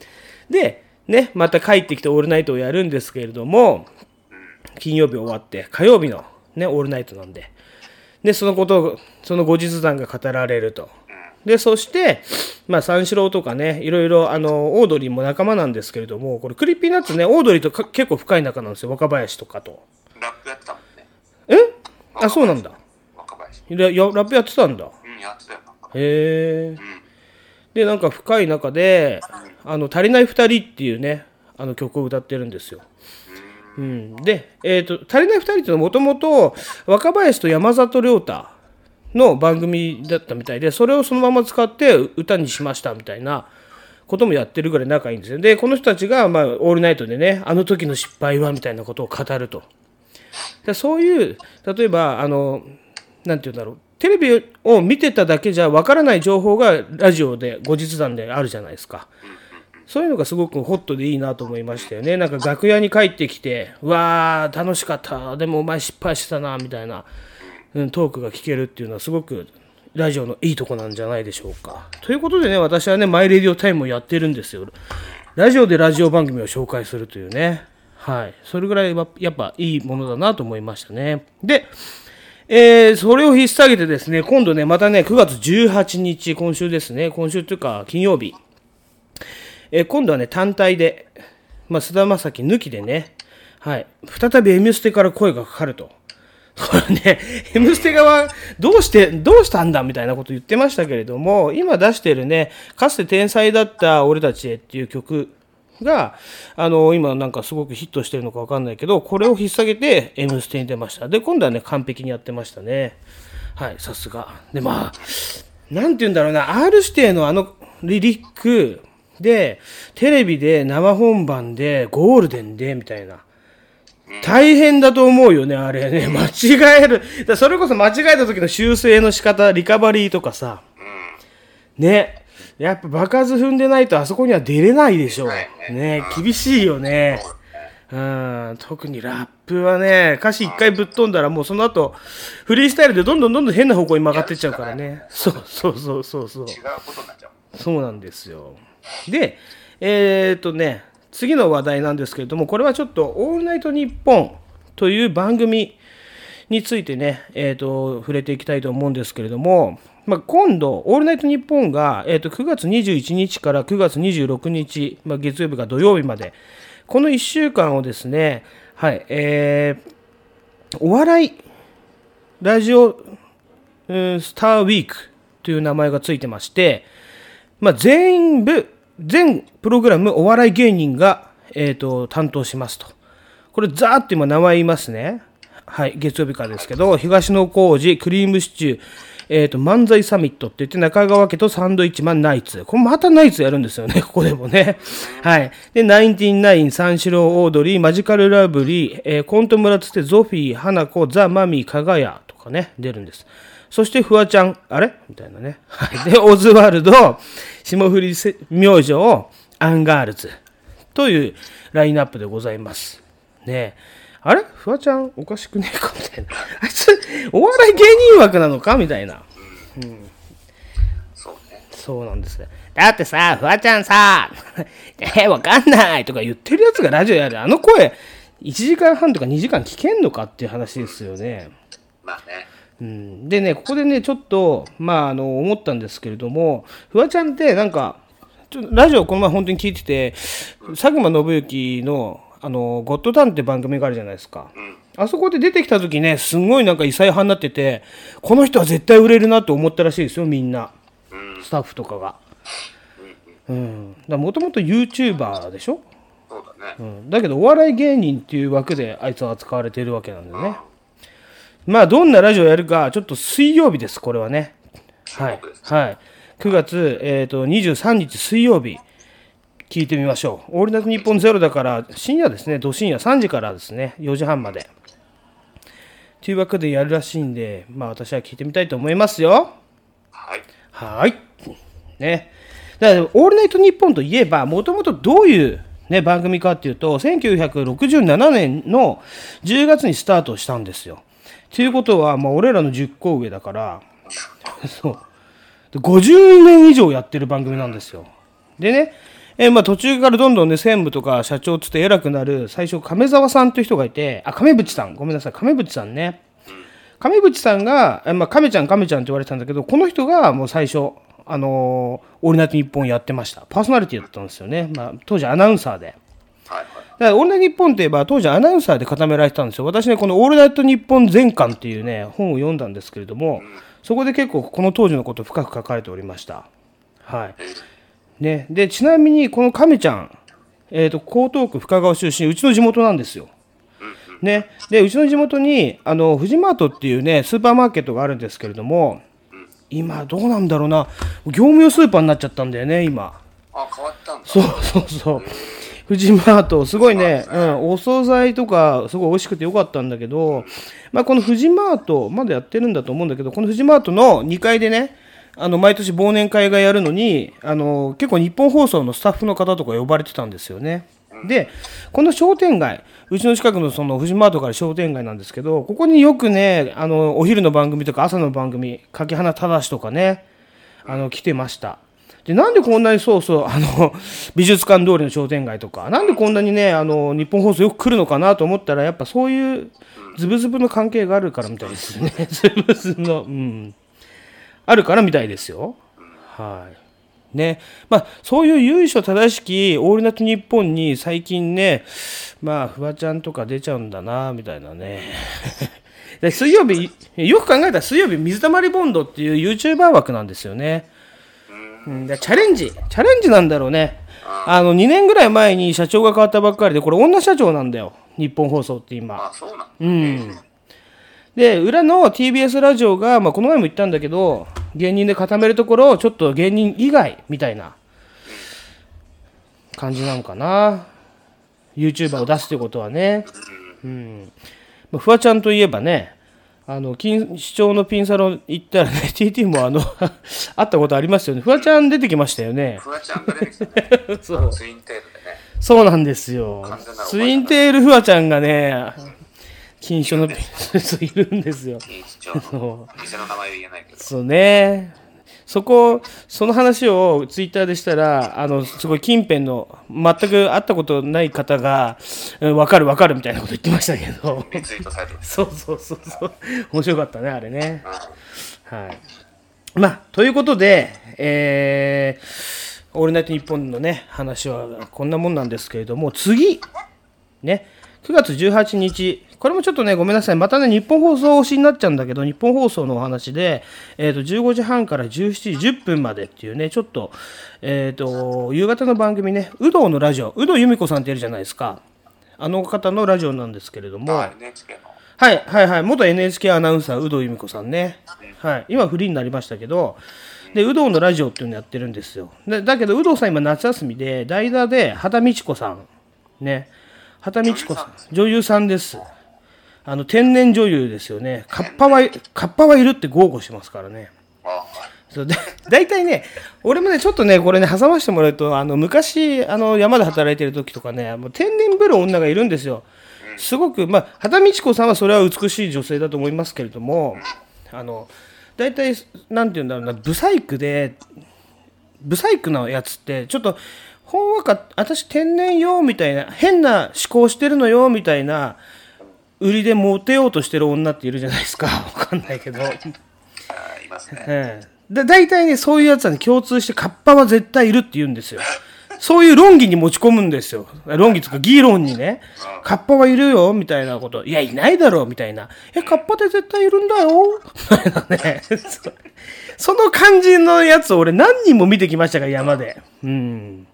で、ね、また帰ってきてオールナイトをやるんですけれども、金曜日終わって、火曜日のね、オールナイトなんで。で、そのことを、その後日談が語られると。で、そして、まあ、三四郎とかね、いろいろ、あの、オードリーも仲間なんですけれども、これ、クリッピーナッツね、オードリーとか結構深い仲なんですよ、若林とかと。ラップやってたもんね。え？あ、そうなんだ。若林。ラップやってたんだ。うん、やってたよ。へえ。で、なんか深い中で、あの、足りない二人っていうね、あの曲を歌ってるんですよ。うん、で、えっ、と、足りない二人っていうのはもともと若林と山里亮太の番組だったみたいで、それをそのまま使って歌にしましたみたいなこともやってるぐらい仲いいんですよ。で、この人たちが、まあ、オールナイトでね、あの時の失敗はみたいなことを語ると。でそういう、例えば、あの、なて言うんだろう。テレビを見てただけじゃわからない情報がラジオで後日談であるじゃないですか。そういうのがすごくホットでいいなと思いましたよね。なんか楽屋に帰ってきて、うわー、楽しかった。でもお前失敗したな、みたいな、うん、トークが聞けるっていうのはすごくラジオのいいとこなんじゃないでしょうか。ということでね、私はね、マイレディオタイムをやってるんですよ。ラジオでラジオ番組を紹介するというね。はい。それぐらいはやっぱいいものだなと思いましたね。で、えー、それを引っ提げてですね、今度ね、またね、9月18日、今週ですね、今週というか金曜日、えー今度はね、単体で、まあ、菅田将暉抜きでね、はい、再び M ステから声がかかると。[LAUGHS] これね、M ステ側、どうして、どうしたんだみたいなこと言ってましたけれども、今出してるね、かつて天才だった俺たちへっていう曲が、あの、今なんかすごくヒットしてるのかわかんないけど、これを引っ提げて M ステに出ました。で、今度はね、完璧にやってましたね。はい、さすが。で、まあ、なんて言うんだろうな、R 指定のあのリリックで、テレビで生本番で、ゴールデンで、みたいな。大変だと思うよね、あれね。[LAUGHS] 間違える。だそれこそ間違えた時の修正の仕方、リカバリーとかさ。ね。やっぱ爆発踏んでないとあそこには出れないでしょ。ね。厳しいよね。うん、特にラップはね、歌詞一回ぶっ飛んだらもうその後、フリースタイルでどんどんどんどん変な方向に曲がってっちゃうからね。そうそうそうそうそう。違うことになっちゃう。そうなんですよ。で、えー、っとね、次の話題なんですけれども、これはちょっと、オールナイトニッポンという番組についてね、えー、っと、触れていきたいと思うんですけれども、まあ、今度、オールナイトニッポンが、えー、っと9月21日から9月26日、まあ、月曜日が土曜日まで、この1週間をですね、はい、えー、お笑いラジオ、うんスターウィークという名前がついてまして、まあ、全部、全プログラムお笑い芸人が、えー、と担当しますと。これ、ざーって今名前言いますね。はい、月曜日からですけど、東野幸治、クリームシチュー、えー、と漫才サミットって言って、中川家とサンドイッチマンナイツ。これまたナイツやるんですよね、[LAUGHS] ここでもね。はい。で、ナインティナイン、三四郎オードリー、マジカルラブリー、えーコント村つって、ゾフィー、花子、ザ・マミー、かがやとかね、出るんです。そして、フワちゃん、あれ？みたいなね。はい。で、オズワルド、霜降り明星、アンガールズというラインナップでございます。ね。あれ？フワちゃんおかしくねえか？みたいな。[LAUGHS] あいつ、お笑い芸人枠なのか？みたいな。うん。そうね。そうなんですね。だってさ、フワちゃんさ、[LAUGHS] え、わかんないとか言ってるやつがラジオやる。あの声、1時間半とか2時間聞けんのか？っていう話ですよね。まあね。うん、でね、ここでね、ちょっと、まあ、あの、思ったんですけれども、フワちゃんって、なんか、ちょラジオこの前本当に聞いてて、佐久間信之の、あの、ゴッドタンって番組があるじゃないですか。あそこで出てきた時ね、すんごいなんか異彩派になってて、この人は絶対売れるなと思ったらしいですよ、みんな。スタッフとかが。うん。だもともと YouTuber でしょ？そうだね。うん、だけどお笑い芸人っていう枠であいつは扱われているわけなんでね。まあどんなラジオやるかちょっと水曜日ですこれはね。はい。はい。9月、えー、と23日水曜日聞いてみましょう。オールナイトニッポンゼロだから深夜ですね。ど深夜3時からですね。4時半まで。という枠でやるらしいんで、まあ私は聞いてみたいと思いますよ。はい。はい。ね。だから、オールナイトニッポンといえば、もともとどういう、ね、番組かっていうと、1967年の10月にスタートしたんですよ。ということは、まあ、俺らの10個上だから、[LAUGHS] そう。50年以上やってる番組なんですよ。でね、えまあ途中からどんどんね、専務とか社長つって偉くなる、最初、亀沢さんという人がいて、あ、亀渕さん、ごめんなさい、亀渕さんね。亀渕さんが、まあ、亀ちゃん、亀ちゃんって言われてたんだけど、この人がもう最初、あのーオールナイトニッポンやってました。パーソナリティだったんですよね。まあ、当時アナウンサーで。だから、オールナイトニッポンといえば、当時アナウンサーで固められてたんですよ。私ね、このオールナイトニッポン全巻っていうね、本を読んだんですけれども、そこで結構この当時のことを深く書かれておりました。はい。ね、で、ちなみに、この亀ちゃん、えっ、と、江東区深川出身、うちの地元なんですよ。ね、でうちの地元にあのフジマートっていうねスーパーマーケットがあるんですけれども今どうなんだろうな業務用スーパーになっちゃったんだよね今あ、変わったんだ。そうそうそうフジマートすごいね、うん、お惣菜とかすごい美味しくてよかったんだけど、まあ、このフジマートまだやってるんだと思うんだけどこのフジマートの2階でねあの毎年忘年会がやるのにあの結構日本放送のスタッフの方とか呼ばれてたんですよね。でこの商店街うちの近くのそのフジマートから商店街なんですけどここによくねあのお昼の番組とか朝の番組柿花忠とかねあの来てました。でなんでこんなにそうそう [LAUGHS] あの美術館通りの商店街とかなんでこんなにねあの日本放送よく来るのかなと思ったらやっぱそういうズブズブの関係があるからみたいですね。[LAUGHS] ズブズブのうん。あるからみたいですよ。はい。ね。まあ、そういう由緒正しき「オールナイトニッポン」に最近ねまあフワちゃんとか出ちゃうんだなみたいなね。[LAUGHS] で水曜日よく考えたら水曜日水溜りボンドっていう YouTuber 枠なんですよね、うん、でチャレンジ。チャレンジなんだろうね。あの2年ぐらい前に社長が変わったばっかりでこれ女社長なんだよ。日本放送って今。あ、そうなんだ。うん。で裏の TBS ラジオが、まあ、この前も言ったんだけど芸人で固めるところちょっと芸人以外みたいな感じなのかな。YouTuber を出すということはね。うん。まあフワちゃんといえばねあの金市長のピンサロン行ったらね [LAUGHS] TT もあの [LAUGHS] 会ったことありますよねフワちゃん出てきましたよねフワちゃんが出てきたね。[LAUGHS] そうあのツインテールでね。そうなんですよツインテールフワちゃんがね金賞のピンいるんですよ一応の店の名前は言えないけど。そうね。そこ、その話をツイッターでしたら、あの、すごい近辺の、全く会ったことない方が、うんわかるわかるみたいなこと言ってましたけど。そうそうそうそう。面白かったね、あれね。はい。まあ、ということで、えー、オールナイトニッポンのね、話はこんなもんなんですけれども、次、ね、9月18日、これもちょっとね、ごめんなさい、またね、日本放送推しになっちゃうんだけど、日本放送のお話で、えー、と15時半から17時10分までっていうね、ちょっと、えー、と夕方の番組ね、有働のラジオ、有働由美子さんっているじゃないですか、あの方のラジオなんですけれども、あ、NHK の。はいはいはい、元 NHK アナウンサー、有働由美子さんね、はい、今、フリーになりましたけど、で、有働のラジオっていうのやってるんですよ。でだけど、有働さん、今、夏休みで、代打で畑美智子さん、ね、畑美智子さん、女優さんです。あの天然女優ですよね。カッパは、カッパはいるって豪語してますからね。そうで大体ね、俺もね、ちょっとね、これね、挟ませてもらうと、あの昔、あの山で働いてる時とかね、もう天然ぶる女がいるんですよ。すごく、まあ、畑美智子さんはそれは美しい女性だと思いますけれども、あの大体、なんて言うんだろうな、ブサイクで、ブサイクなやつってちょっとほんわか私天然よみたいな変な思考してるのよみたいな売りでモテようとしてる女っているじゃないですか。[LAUGHS] わかんないけど、あいますね。ええ。で大体ねそういうやつはね共通してカッパは絶対いるって言うんですよ。そういう論議に持ち込むんですよ。論議とか議論にね。カッパはいるよみたいなこと。いやいないだろうみたいな。えカッパって絶対いるんだよ。みたいなね。[LAUGHS] そその感じのやつを俺何人も見てきましたから山で。うん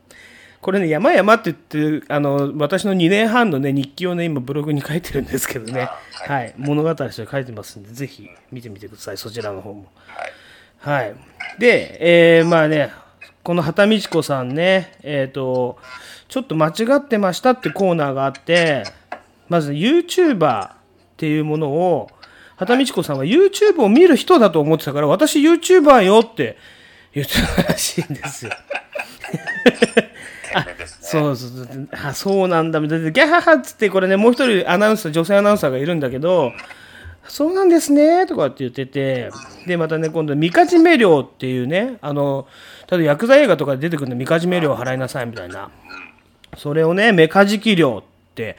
これね、山々って言って、あの、私の2年半のね、日記をね、今ブログに書いてるんですけどね、はい、物語として書いてますんで、ぜひ見てみてください、そちらの方も。はい。で、えーまあね、この畑美智子さんね、えっ、と、ちょっと間違ってましたってコーナーがあって、まず YouTuber っていうものを、畑美智子さんは YouTube を見る人だと思ってたから、私 YouTuber よって言ってたらしいんですよ。[LAUGHS] あそうそうそうあそうなんだ。みたいなギャハハっつってこれねもう一人アナウンサー女性アナウンサーがいるんだけどそうなんですねとかって言っててでまたね今度三かじめ料っていうねあの例えば薬剤映画とかで出てくるの三かじめ料払いなさいみたいな。それをねメカジキ料って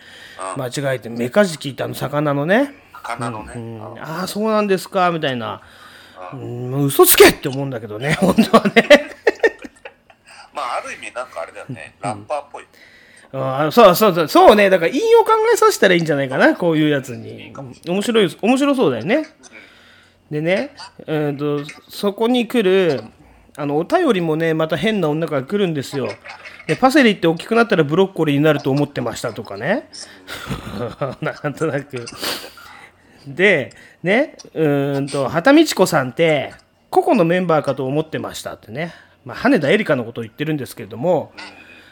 間違えてメカジキってあの魚のね。魚のね。うんああそうなんですかみたいな。うん嘘つけって思うんだけどね本当はねまあ、ある意味なんかあれだよね。ラッパーっぽい。あーそうそうそう。そうね。だから引用考えさせたらいいんじゃないかな。こういうやつに。面白い面白そうだよね。でね、えー、とそこに来るあのお便りもねまた変な女から来るんですよ。でパセリって大きくなったらブロッコリーになると思ってましたとかね。[LAUGHS] なんとなく。でねうーんと畑美智子さんって個々のメンバーかと思ってましたってね、まあ、羽田エリカのことを言ってるんですけれども、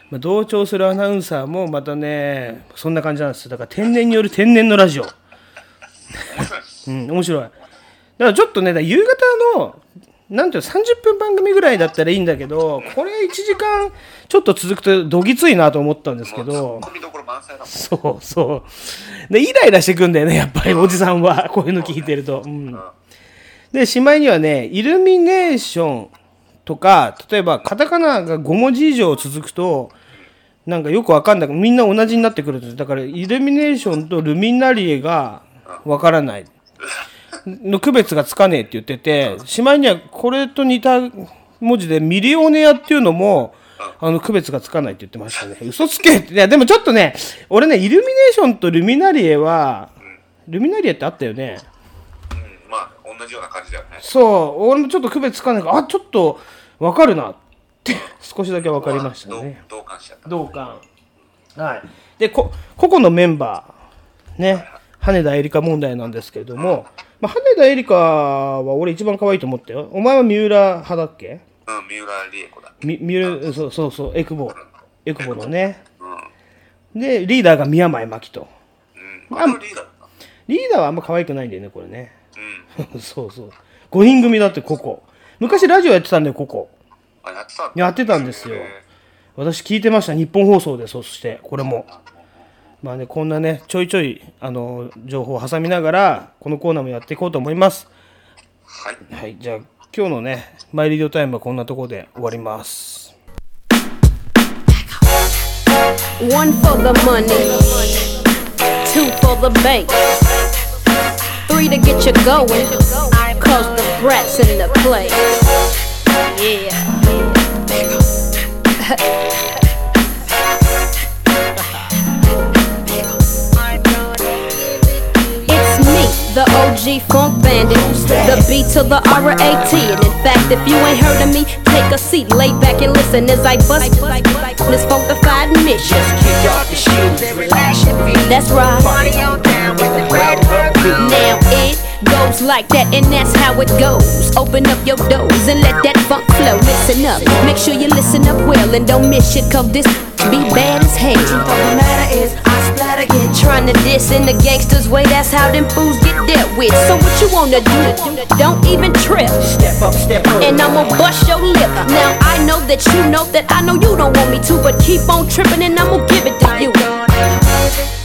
まあ、同調するアナウンサーもまたねそんな感じなんです。よだから天然による天然のラジオ。[LAUGHS] うん面白い。だからちょっとね夕方のなんていうの30分番組ぐらいだったらいいんだけどこれ1時間ちょっと続くとどぎついなと思ったんですけど。そうそう。でイライラしてくんだよねやっぱりおじさんは。こういうの聞いてると、うん、でしまいにはねイルミネーションとか例えばカタカナが5文字以上続くとなんかよくわかんない。みんな同じになってくるんです。だからイルミネーションとルミナリエがわからない。の区別がつかねえって言っててしまいにはこれと似た文字でミリオネアっていうのもあの区別がつかないって言ってましたね。嘘つけ。っていやでもちょっとね俺ねイルミネーションとルミナリエはルミナリエってあったよね、同じような感じだよね。そう。俺もちょっと区別つかないからあちょっとわかるな。って [LAUGHS] 少しだけわかりましたね。同感しちゃった。同感。はい。でこ個々のメンバーね羽田エリカ問題なんですけれども、まあ、羽田エリカは俺一番可愛いと思ったよ。お前は三浦派だっけ？うん、三浦理恵子だ。み三浦そうそうそうエクボエクボのね。でリーダーが宮前真紀と。うん。あのリーダー。リーダーはあんま可愛くないんだよねこれね [LAUGHS] そうそう。5人組だってここ昔ラジオやってたんだよここあ、やってたんだ。やってたんですよ。へ私聞いてました日本放送でそしてこれも。まあねこんなねちょいちょいあの情報を挟みながらこのコーナーもやっていこうと思います。はい。はいじゃあ今日のねマイリードタイムはこんなところで終わります。One for the money, two for the bank, three to get you going, cause the brats in the place. It's me, the OG funk bandit, the B to the R-A-T. And in fact, if you ain't heard of me, take a seat, lay back and listen as I bust this funkified mission. Kick off your shoes, relax your feet. That's right. Party on down with the Now it goes like that, and that's how it goes. Open up your doors and let that funk flow. Listen up, make sure you listen up well and don't miss shit, cause this be bad as hell. All that matter is I splatter get Trying to diss in the gangster's way, that's how them fools get dealt with. So what you wanna do? Don't even trip. Step up, step up. And I'ma bust your lip. Now I know that you know that I know you don't want me to, but keep on tripping and I'ma give it to you.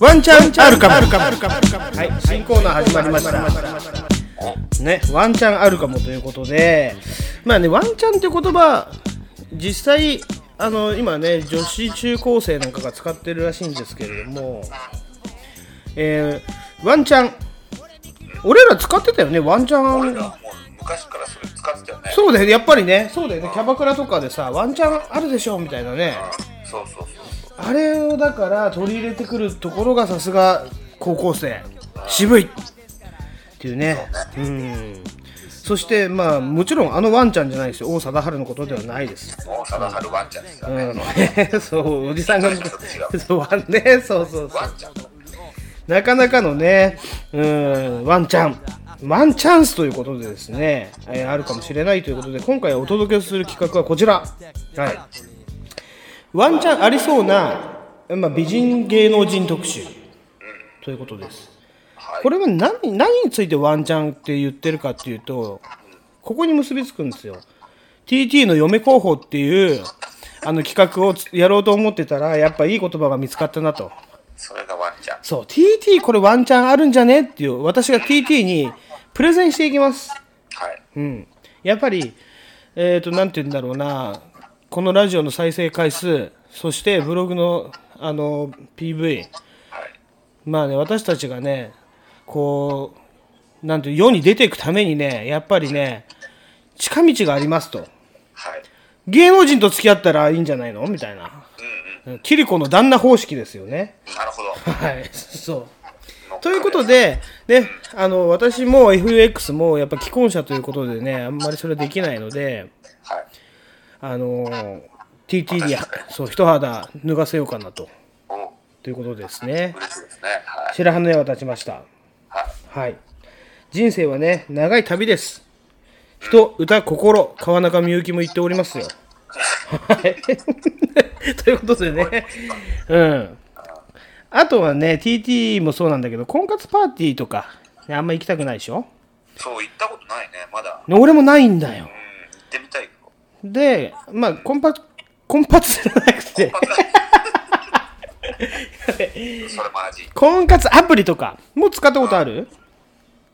ワンチャンあるかも。はい新コーナー始まりました。ねワンチャンあるかもということで。まあねワンチャンって言葉実際あの今ね女子中高生なんかが使ってるらしいんですけれども。えー、ワンチャン俺ら使ってたよねワンチャン。昔からそれ使ってたよね。そうだよねやっぱりね。そうだよねキャバクラとかでさワンチャンあるでしょみたいなね。そうそうそうあれをだから取り入れてくるところがさすが高校生。渋い。っていうね。うん。そしてまあもちろんあのワンちゃんじゃないですよ。王貞治のことではないです。もう貞治ワンちゃんですからね、うん、[LAUGHS] そうおじさんがそうワンね。そうそうそう。なかなかのねうん。ワンチャン。ワンチャンスということでですね、えーあるかもしれないということで今回お届けする企画はこちら。はいワンチャンありそうな、まあ、美人芸能人特集ということです。これは何何についてワンチャンって言ってるかっていうと、ここに結びつくんですよ。TT の嫁候補っていうあの企画をつやろうと思ってたら、やっぱいい言葉が見つかったなと。それがワンちゃんそう、TT これワンチャンあるんじゃねっていう、私が TT にプレゼンしていきます。はいうん。やっぱり、えっ、と、なんて言うんだろうな、このラジオの再生回数、そしてブログの、あの、PV、まあね、私たちがね、こう、なんていう世に出ていくためにね、やっぱりね、近道がありますと。芸能人と付き合ったらいいんじゃないの？みたいな。キリコの旦那方式ですよね。なるほどはい、そう。ということで、ね、あの私も FX もやっぱ既婚者ということでね、あんまりそれできないので、あの TT にそう一肌脱がせようかなと。ということですね。嬉しいですねはい白羽の矢が立ちました。はい。人生はね、長い旅です。人、歌、心、川中美幸も言っておりますよ。はい。[LAUGHS] ということでね、うん。あとはね、TT もそうなんだけど、婚活パーティーとか、ねあんま行きたくないでしょ？そう行ったことないねまだ俺もないんだよ。行ってみたいで、まあ、コンパ、コンパツじゃなくて、[LAUGHS] それマジい婚活アプリとか、もう使ったことある？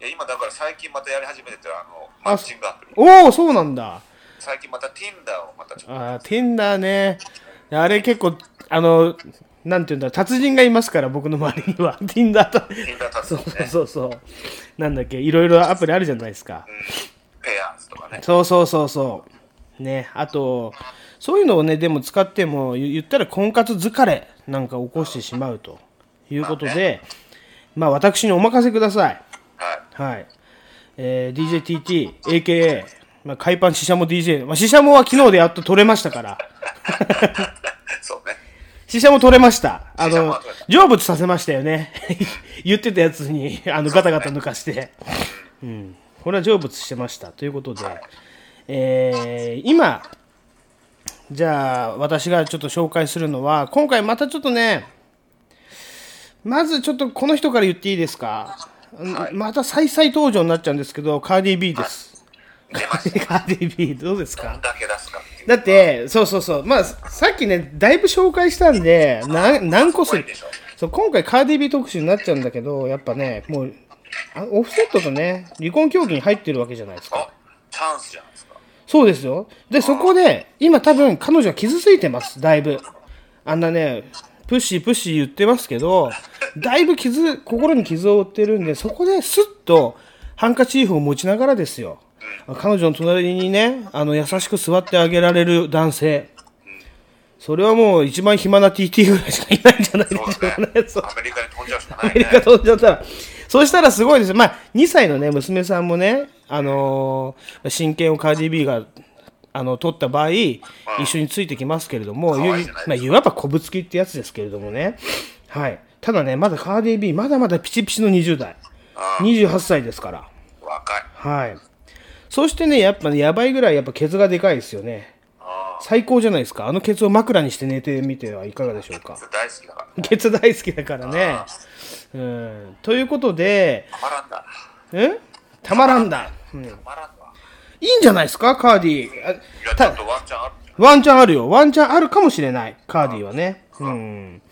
や今だから最近またやり始めててあのマッチングアプリおお、そうなんだ。最近また Tinder をまたちょっとああ、Tinder ね。あれ結構、あの、なんていうんだ、達人がいますから、僕の周りには。Tinder と。Tinder 達そう人ねそうそう。なんだっけ、いろいろアプリあるじゃないですか。ペアーズとかねそうそうそうそう。ね、あと、そういうのをね、でも使っても、言言ったら婚活疲れなんか起こしてしまうということで、まあ私にお任せください。はい。えー、DJTT、AKA、まあ、海パンシシャモ DJ、まあ、シシャモは昨日でやっと取れましたから。[LAUGHS] そうねシシャモ取れました。あの、成仏させましたよね。[LAUGHS] 言ってたやつに、あの、ガタガタ抜かして。うん。これは成仏してました。ということで、えー、今、じゃあ、私がちょっと紹介するのは、今回またちょっとね、まずちょっとこの人から言っていいですか、また再々登場になっちゃうんですけど、カーディー B です。[LAUGHS] カーディー B どうですか？だって、そうそうそう、まあ、さっきね、だいぶ紹介したんで、な何個する？そう今回、カーディビ特集になっちゃうんだけど、やっぱね、もう、あオフセットとね、離婚協議に入ってるわけじゃないですか。チャンスじゃないですかそうですよ。で、そこで、今多分、彼女は傷ついてます、だいぶ。あんなね、プッシープッシー言ってますけど、だいぶ傷、心に傷を負ってるんで、そこでスッとハンカチーフを持ちながらですよ。彼女の隣にね、あの、優しく座ってあげられる男性。それはもう一番暇な TT ぐらいしかいないんじゃないでしょうかね。アメリカに飛んじゃうしかアメリカ飛んじゃったら。そうしたらすごいですよ。まあ、2歳のね、娘さんもね、あのー親権をカーディビーが、あの、取った場合、一緒についてきますけれども、ゆまあ、いわばこぶつきってやつですけれどもね。はい。ただね、まだカーディビー、まだまだピチピチの20代。28歳ですから。若いはい。そしてね、やっぱね、やばいぐらいやっぱケツがでかいですよね。最高じゃないですか。あのケツを枕にして寝てみてはいかがでしょうか。大好きだからケツ大好きだからね。うん。ということで、たまらんだえ？たまらんだ。うん、いいんじゃないですか？カーディあいやちょっとワンチャンあるワンチャンあるよ。ワンチャンあるかもしれない。カーディはね。うん。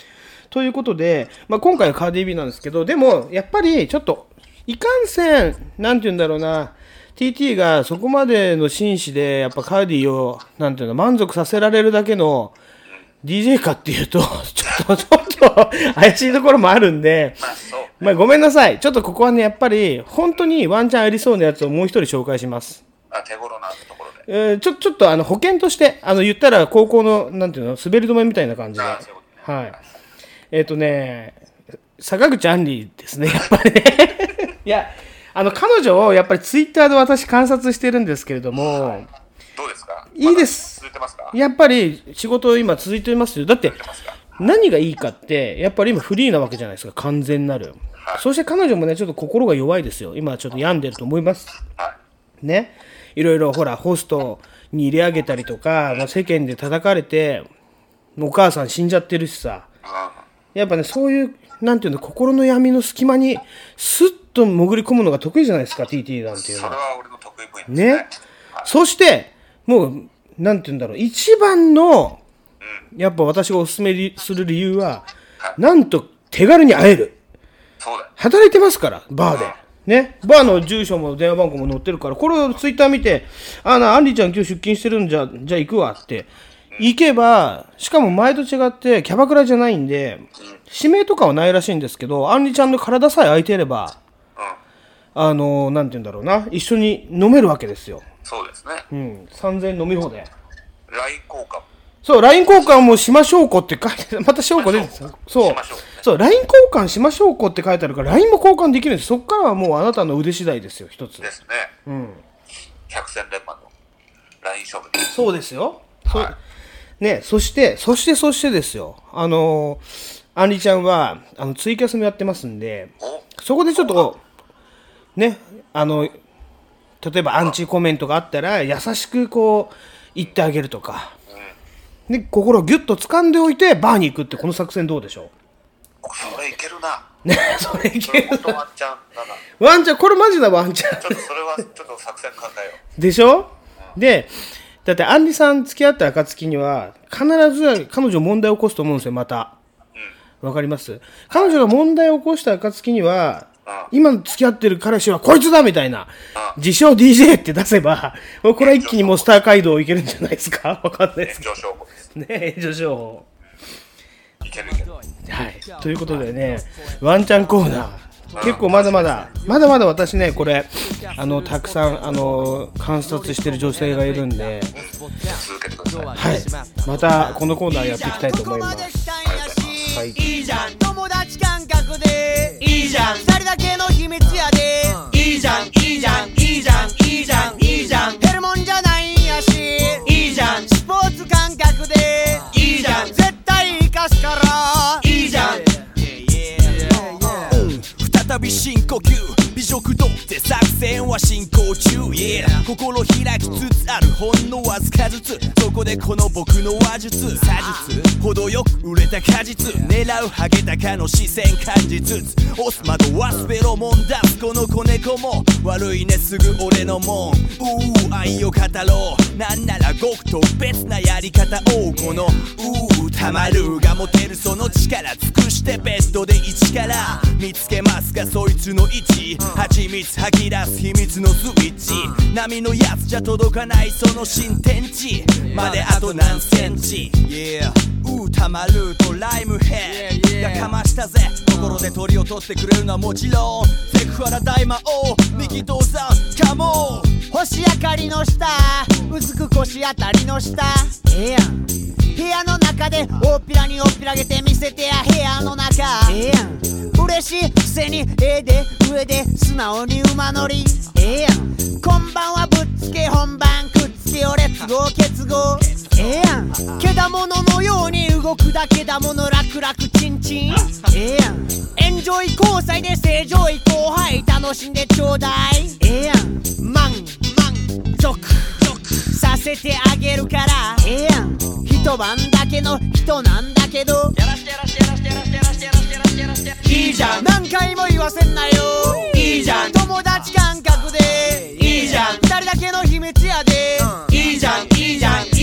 ということで、まあ、今回はカーディビなんですけど、でも、やっぱりちょっと、いかんせん、なんて言うんだろうな、TT がそこまでの紳士で、やっぱカーディを、なんていうの、満足させられるだけの DJ かっていうと、[LAUGHS] ちょっと、ちょっと、怪しいところもあるんで、まあ、ごめんなさい。ちょっとここはね、やっぱり、本当にワンチャンありそうなやつをもう一人紹介します。あ手頃なところでえーちょ、ちょっとあの保険として、あの言ったら高校の、なんていうの、滑り止めみたいな感じで。はい。えっ、とね、坂口杏里ですね、やっぱりね。[LAUGHS] いや、あの、彼女をやっぱりツイッターで私観察してるんですけれども、どうですか？いいです。続いてますか？やっぱり仕事今続いてますよ。だって、何がいいかって、やっぱり今フリーなわけじゃないですか、完全なる。そして彼女もね、ちょっと心が弱いですよ。今ちょっと病んでると思います。ね。いろいろほら、ホストに入れ上げたりとか、まあ、世間で叩かれて、お母さん死んじゃってるしさ。やっぱね、そういう、なんていうの、心の闇の隙間に、スッと潜り込むのが得意じゃないですか、TT なんていうのは。それは俺の得意分野ですね。そして、もう、なんて言うんだろう、一番の、やっぱ私がお勧めする理由は、なんと手軽に会える。働いてますから、バーで。ね。バーの住所も電話番号も載ってるから、これをツイッター見て、あ、な、アンリちゃん今日出勤してるんじゃ、じゃあ行くわって。行けば、しかも前と違ってキャバクラじゃないんで、指名とかはないらしいんですけど、アンリちゃんの体さえ空いていれば、あの、なんて言うんだろうな、一緒に飲めるわけですよ。そうですねうん、3000円飲み放題。LINE 交換そう、LINE 交換もしましょうこって書いて、またしょうこ出て。そう。そう、LINE 交換しましょうこって書いてあるから、LINE も交換できるんです。そっからはもうあなたの腕次第ですよ、一つ。ですねうん。百戦錬磨の LINE 勝負そうですよ。そうね、そして、そして、そしてですよ。あのー、アンリちゃんは、あの、ツイキャスもやってますんで、そこでちょっと、ね、あの、例えばアンチコメントがあったら、優しくこう、言ってあげるとか、で、心をギュッと掴んでおいて、バーに行くって、この作戦どうでしょ [LAUGHS] それいけるな。うね、それいけるワンチャンだな。ワンチャン、これマジなワンチャン。ちょっとそれはちょっと作戦考えよでしょ？で、だって、アンリさん付き合った暁には、必ず彼女問題を起こすと思うんですよ、また。わかります？彼女が問題を起こした暁には、今付き合ってる彼氏はこいつだみたいな、自称 DJ って出せば、もうこれは一気にもうスター街道いけるんじゃないですか？わかんないですね、炎上商法。いけるいけるはい。ということでね、ワンチャンコーナー。結構まだまだ、まだまだ私ね、これ、あの、たくさん、あの、観察してる女性がいるんで、はい。また、このコーナーやっていきたいと思います。はい。いいじゃん友達感覚でいいじゃん。二人だけの秘密やで。いいじゃんいいじゃんいいじゃんいいじゃんいいじゃん。減るもんじゃないんやし。いいじゃん。スポーツ感覚で。いいじゃん。絶対生かすから。いいじゃん。再び深呼吸。美食とって作戦は進行中、yeah、心開きつつあるほんのわずかずつ。そこでこの僕の話術。話術程よく売れた果実。狙うハゲタカの視線感じつつ。押す窓はスペロモン出すこの子猫も悪いねすぐ俺のもん。うー愛を語ろう。なんならごく特別なやり方を。このうー。たまるが持てるその力尽くしてベッドで一から。見つけますがそいつの位置。蜂蜜吐き出す秘密のスイッチ。波のやつじゃ届かないその新天地。まであと何センチ。Yeah うーたまるとライムヘッがかましたぜ。心で鳥を取ってくれるのはもちろん。セクハラ大魔王。右父さんカモン。星明かりの下。薄く腰当たりの下。ええやん。部屋の中で大っぴらに大っぴらげて見せてや部屋の中。ええやん。嬉しいくせにええで上で素直に馬乗り。ええやん。こんばんはぶっつけ本番くっつけよレッツゴー結合。ええやん。けだもののように動くだけだもの楽々チンチンええやん。エンジョイ交際で正常位後輩楽しんでちょうだい。ええやん。満満足させてあげるから。ええやん。一晩だけの人なんだけど。やらしてやらしてやらしてやらしてやらしてやらしてやらしてやらしていいじゃん。何回も言わせんなよ。いいじゃん。友達感覚で。いいじゃん。二人だけの秘密やで。いいじゃん。いいじゃん。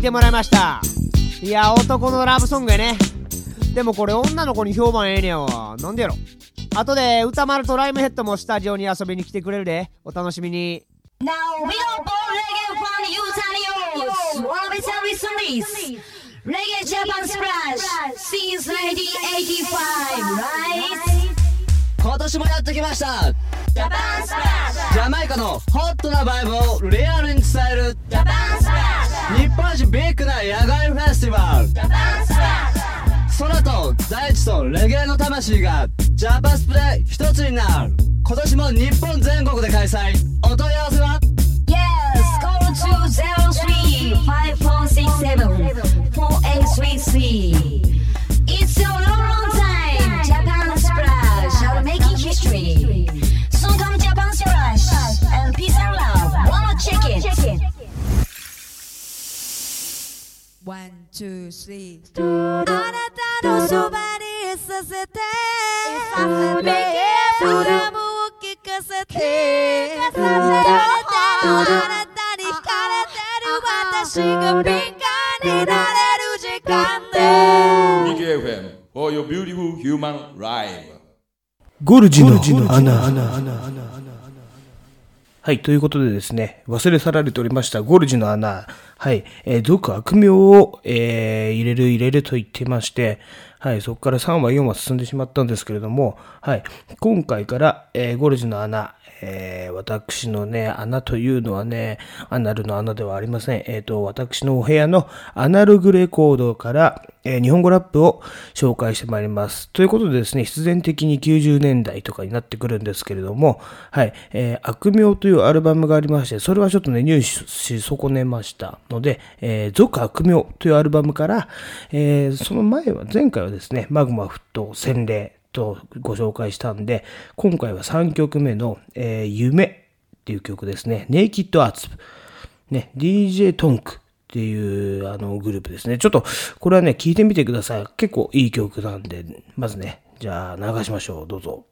てもらいました。いや男のラブソングやね。でもこれ女の子に評判ええねやわ。なんでやろ。後で歌丸とライムヘッドもスタジオに遊びに来てくれるで。お楽しみに。Now we go for reggae from the. Wanna be service release. Reggae Japan Splash since 1985, right? 今年もやってきました。ジャパンスプラッシジャマイカのホットなバイブをリアルに伝える。ジャパンスプラッシ日本一ビッグな野外フェスティバル。空と大地とレゲエの魂がジャパスプレー一つになる。今年も日本全国で開催。お問い合わせは？Yes! Call 203-5467-4833 One, two, three あなたのそばにいさせて？レゲエフラムを聞かせてあなたのあなたに惹かれてる私が敏感になれる時間で FM for your beautiful human rhyme. ゴルジの穴。はい、ということでですね、忘れ去られておりましたゴルジの穴。はい、えー、俗悪名を、えー入れる入れると言ってまして、はい、そこから3話4話進んでしまったんですけれども、はい、今回から、えーゴルジュの穴、えー私のね、穴というのはね、アナルの穴ではありません。えっ、と、私のお部屋のアナログレコードから、えー日本語ラップを紹介してまいります。ということでですね、必然的に90年代とかになってくるんですけれども、はい、えー悪名というアルバムがありまして、それはちょっとね、入手し損ねましたので、えー俗悪名というアルバムから、えーその前は、前回はですね、マグマ沸騰洗礼とご紹介したんで、今回は3曲目の、えー夢っていう曲ですね、ネイキッドアーツ。ね、DJ トンクっていうあのグループですね。ちょっとこれはね、聞いてみてください。結構いい曲なんで、まずね、じゃあ流しましょう。どうぞ。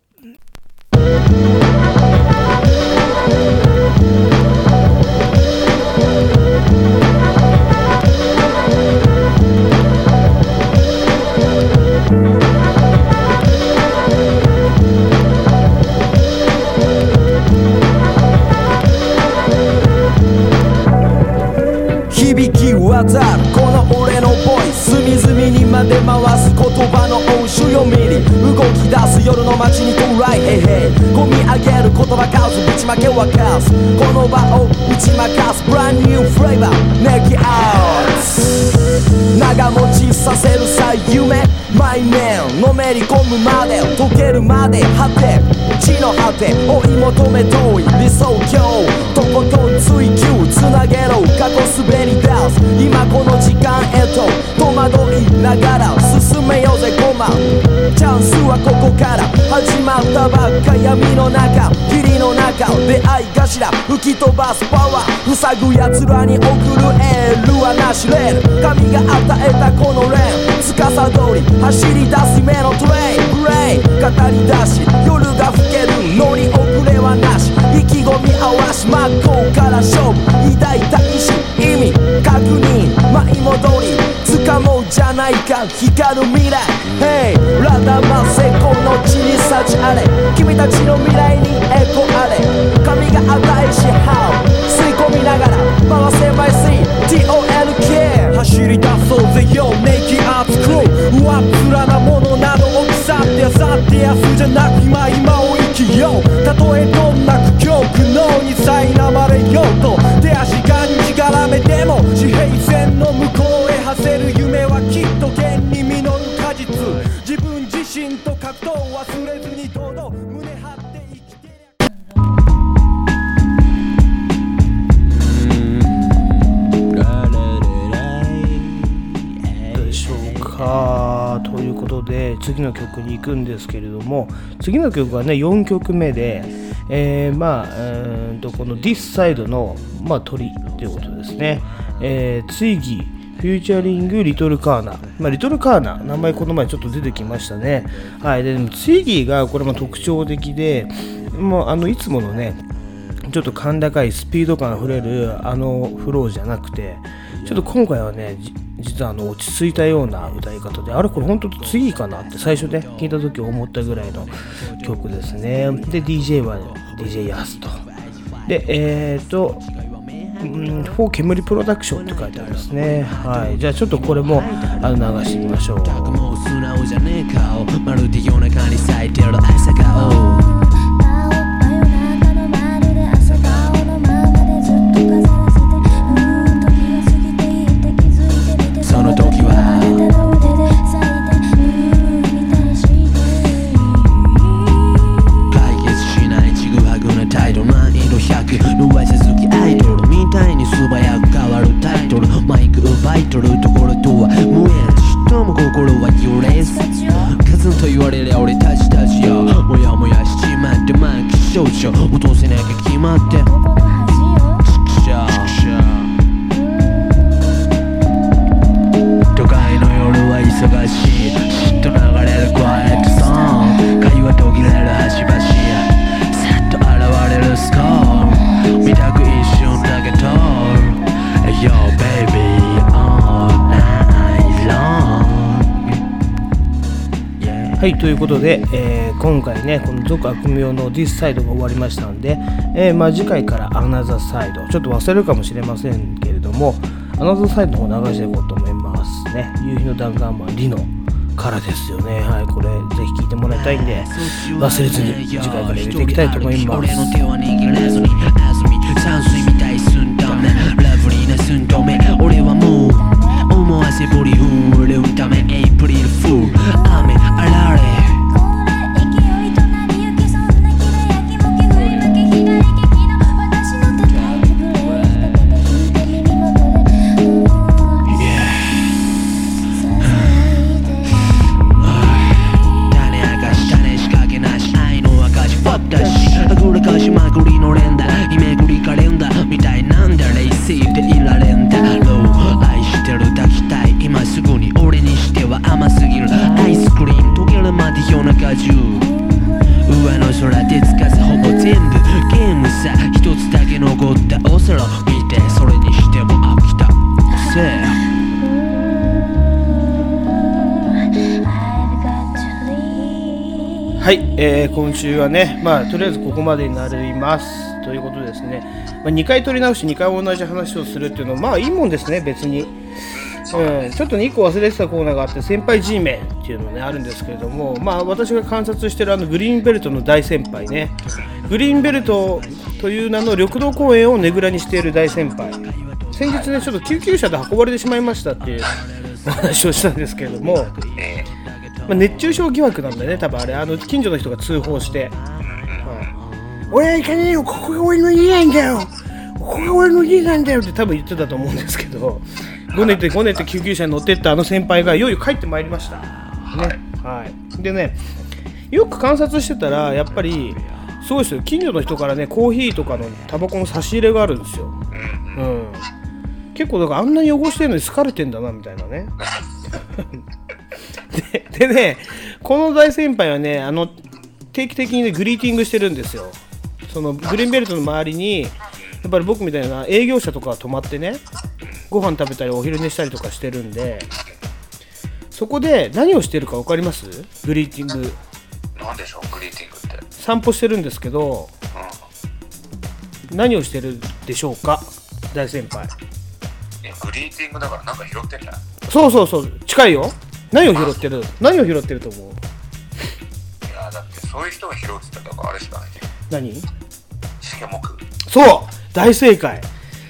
響き渡るこの俺のボイス隅々にまで回す言葉の応酬よミリ動き出す夜の街に到来へいへい込み上げる言葉数ぶちまけはかすこの場を打ち負かす Brand new flavor ネキアウト長持ちさせるさ夢マイメンのめり込むまで溶けるまで果て地の果て追い求め遠い理想郷。とことん滑り出す。今この時間へと戸惑いながら進めようぜ。ゴマ。チャンスはここから始まったばっか闇の中。霧の中出会い頭吹き飛ばすパワー塞ぐ奴らに送るエールはなしレール神が与えたこのレーン司り走り出す夢のトレイ。ブレイ。語り出し夜が更ける。乗り遅れはなし。意気込み合わし真っ向から勝負。抱いた意志意味確認舞い戻り掴もうじゃないか光る未来。Hey ラダマセこの地に幸あれ。君たちの未来にエコあれ。神が与えし How 吸い込みながら。回せ My C TOLK 走り出そうぜ。よネイキアーツクロー。上っ面なものなどを腐ってあさって明日じゃなく今今をよ。たとえどんな苦境苦悩に苛まれようと手足がんじがらめでも地平線の向こうへ馳せる夢はきっと現に実る果実。自分自身と格闘を忘れずに堂々胸張って生きてどうでしょうか。というで次の曲に行くんですけれども次の曲はね4曲目で、えーまあうーんとこの This Side の、まあ、鳥ということですね、えー、ツイギフューチャリングリトルカーナ、まあ、リトルカーナ名前この前ちょっと出てきましたね。はいででもツイギーがこれも特徴的でもうあのいつものねちょっと甲高いスピード感あふれるあのフローじゃなくてちょっと今回はね実はあの落ち着いたような歌い方であれこれ本当次かなって最初ね聞いた時思ったぐらいの曲ですねで DJ は DJ ヤスとでえっ、とうん、フォー煙プロダクションって書いてありますね。はい。じゃあちょっとこれもあの流してみましょう。ということで、えー今回ね、この俗悪名の This Side が終わりましたんで、えーまあ、次回から Another Side、ちょっと忘れるかもしれませんけれども、Another Side の方流していこうと思いますね。夕日の弾丸マンリノからですよね。はい、これぜひ聴いてもらいたいんで、忘れずに次回から入れていきたいと思います。俺はもう思わせためエイプリルフール週はね、まあ、とりあえずここまでになります。ということでですね、まあ、2回取り直し、2回同じ話をするっていうのは、まあいいもんですね、別に。うん、ちょっと2個忘れてたコーナーがあって、先輩 G メンっていうのね、あるんですけれども、まあ私が観察してるあのグリーンベルトの大先輩ね、グリーンベルトという名の緑道公園をねぐらにしている大先輩。先日ね、ちょっと救急車で運ばれてしまいましたっていうお話をしたんですけれども、まあ、熱中症疑惑なんだよね、多分あれ、あの近所の人が通報して、俺は行かねえよ、ここが俺の家なんだよ、ここが俺の家なんだよって多分言ってたと思うんですけど、ごねてごねて救急車に乗ってったあの先輩がいよいよ帰ってまいりました。ね。はい、でね、よく観察してたら、やっぱり、すごいですよ、近所の人からね、コーヒーとかのタバコの差し入れがあるんですよ。うん、結構、だからあんなに汚してるのに好かれてんだなみたいなね。[LAUGHS] ででね、この大先輩はね、あの定期的に、ね、グリーティングしてるんですよ。そのグリーンベルトの周りに、やっぱり僕みたいな営業者とかが泊まってね、ご飯食べたりお昼寝したりとかしてるんで、そこで何をしてるか分かります？グリーティング。なんでしょう、グリーティングって。散歩してるんですけど、何をしてるでしょうか？大先輩。え、グリーティングだからなんか拾ってんじゃない？そうそうそう、近いよ。何を拾ってる？何を拾ってると思う？いや、だってそういう人が拾うってたらあれしかないね。何？しけもく。そう！大正解。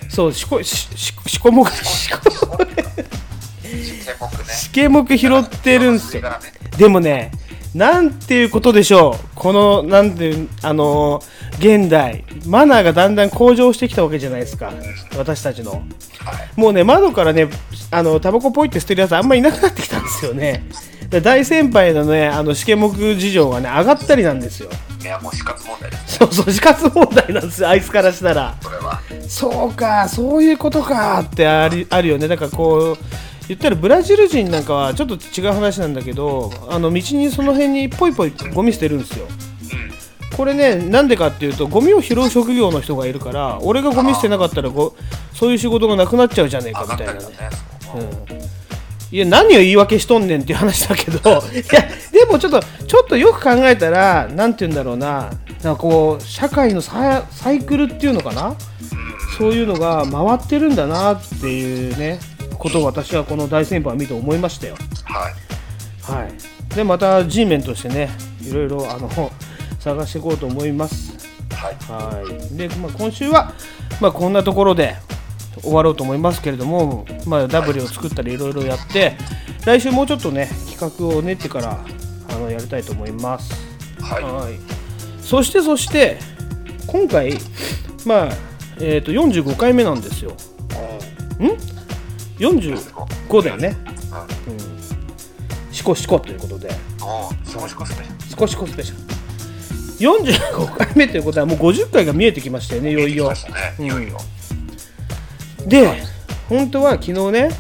そうしこしししこもくしこしけもくね。しけもく拾ってるんですよ。でもねなんていうことでしょう。このなんていうあのー現代。マナーがだんだん向上してきたわけじゃないですか。私たちの。もうね窓からねあのタバコポイって捨てるやつあんまりいなくなってきたんですよね。で大先輩のねあの試験目事情がね上がったりなんですよ。いや、もう死活問題です。そうそう死活問題なんですよ。あいつからしたら。これは。そうかそういうことかってありあるよね。だからこう言ったらブラジル人なんかはちょっと違う話なんだけどあの道にその辺にポイポイゴミ捨てるんですよ。これねなんでかっていうとゴミを拾う職業の人がいるから俺がゴミ捨てなかったらごそういう仕事がなくなっちゃうじゃねえかみたいなね、うん、いや何を言い訳しとんねんっていう話だけど [LAUGHS] いやでもちょっとちょっとよく考えたらなんて言うんだろうな。なんかこう社会のサイクルっていうのかな？そういうのが回ってるんだなっていうねことを私はこの大先輩を見て思いましたよ。はい。はい、でまた G メンとしてねいろいろあの探していこうと思います。はいで、まあ、今週は、まあ、こんなところで終わろうと思いますけれども、まあ、W を作ったりいろいろやって来週もうちょっとね企画を練ってからあのやりたいと思います。はいそしてそして今回まあえー、と45回目なんですよ。ん？?45 だよね。うん。シコシコということで。おお、シコシコスペシャル。シコシコスペシャル。45回目ということはもう50回が見えてきましたよね、いよいよ。いよいよ。で、本当は昨日ね、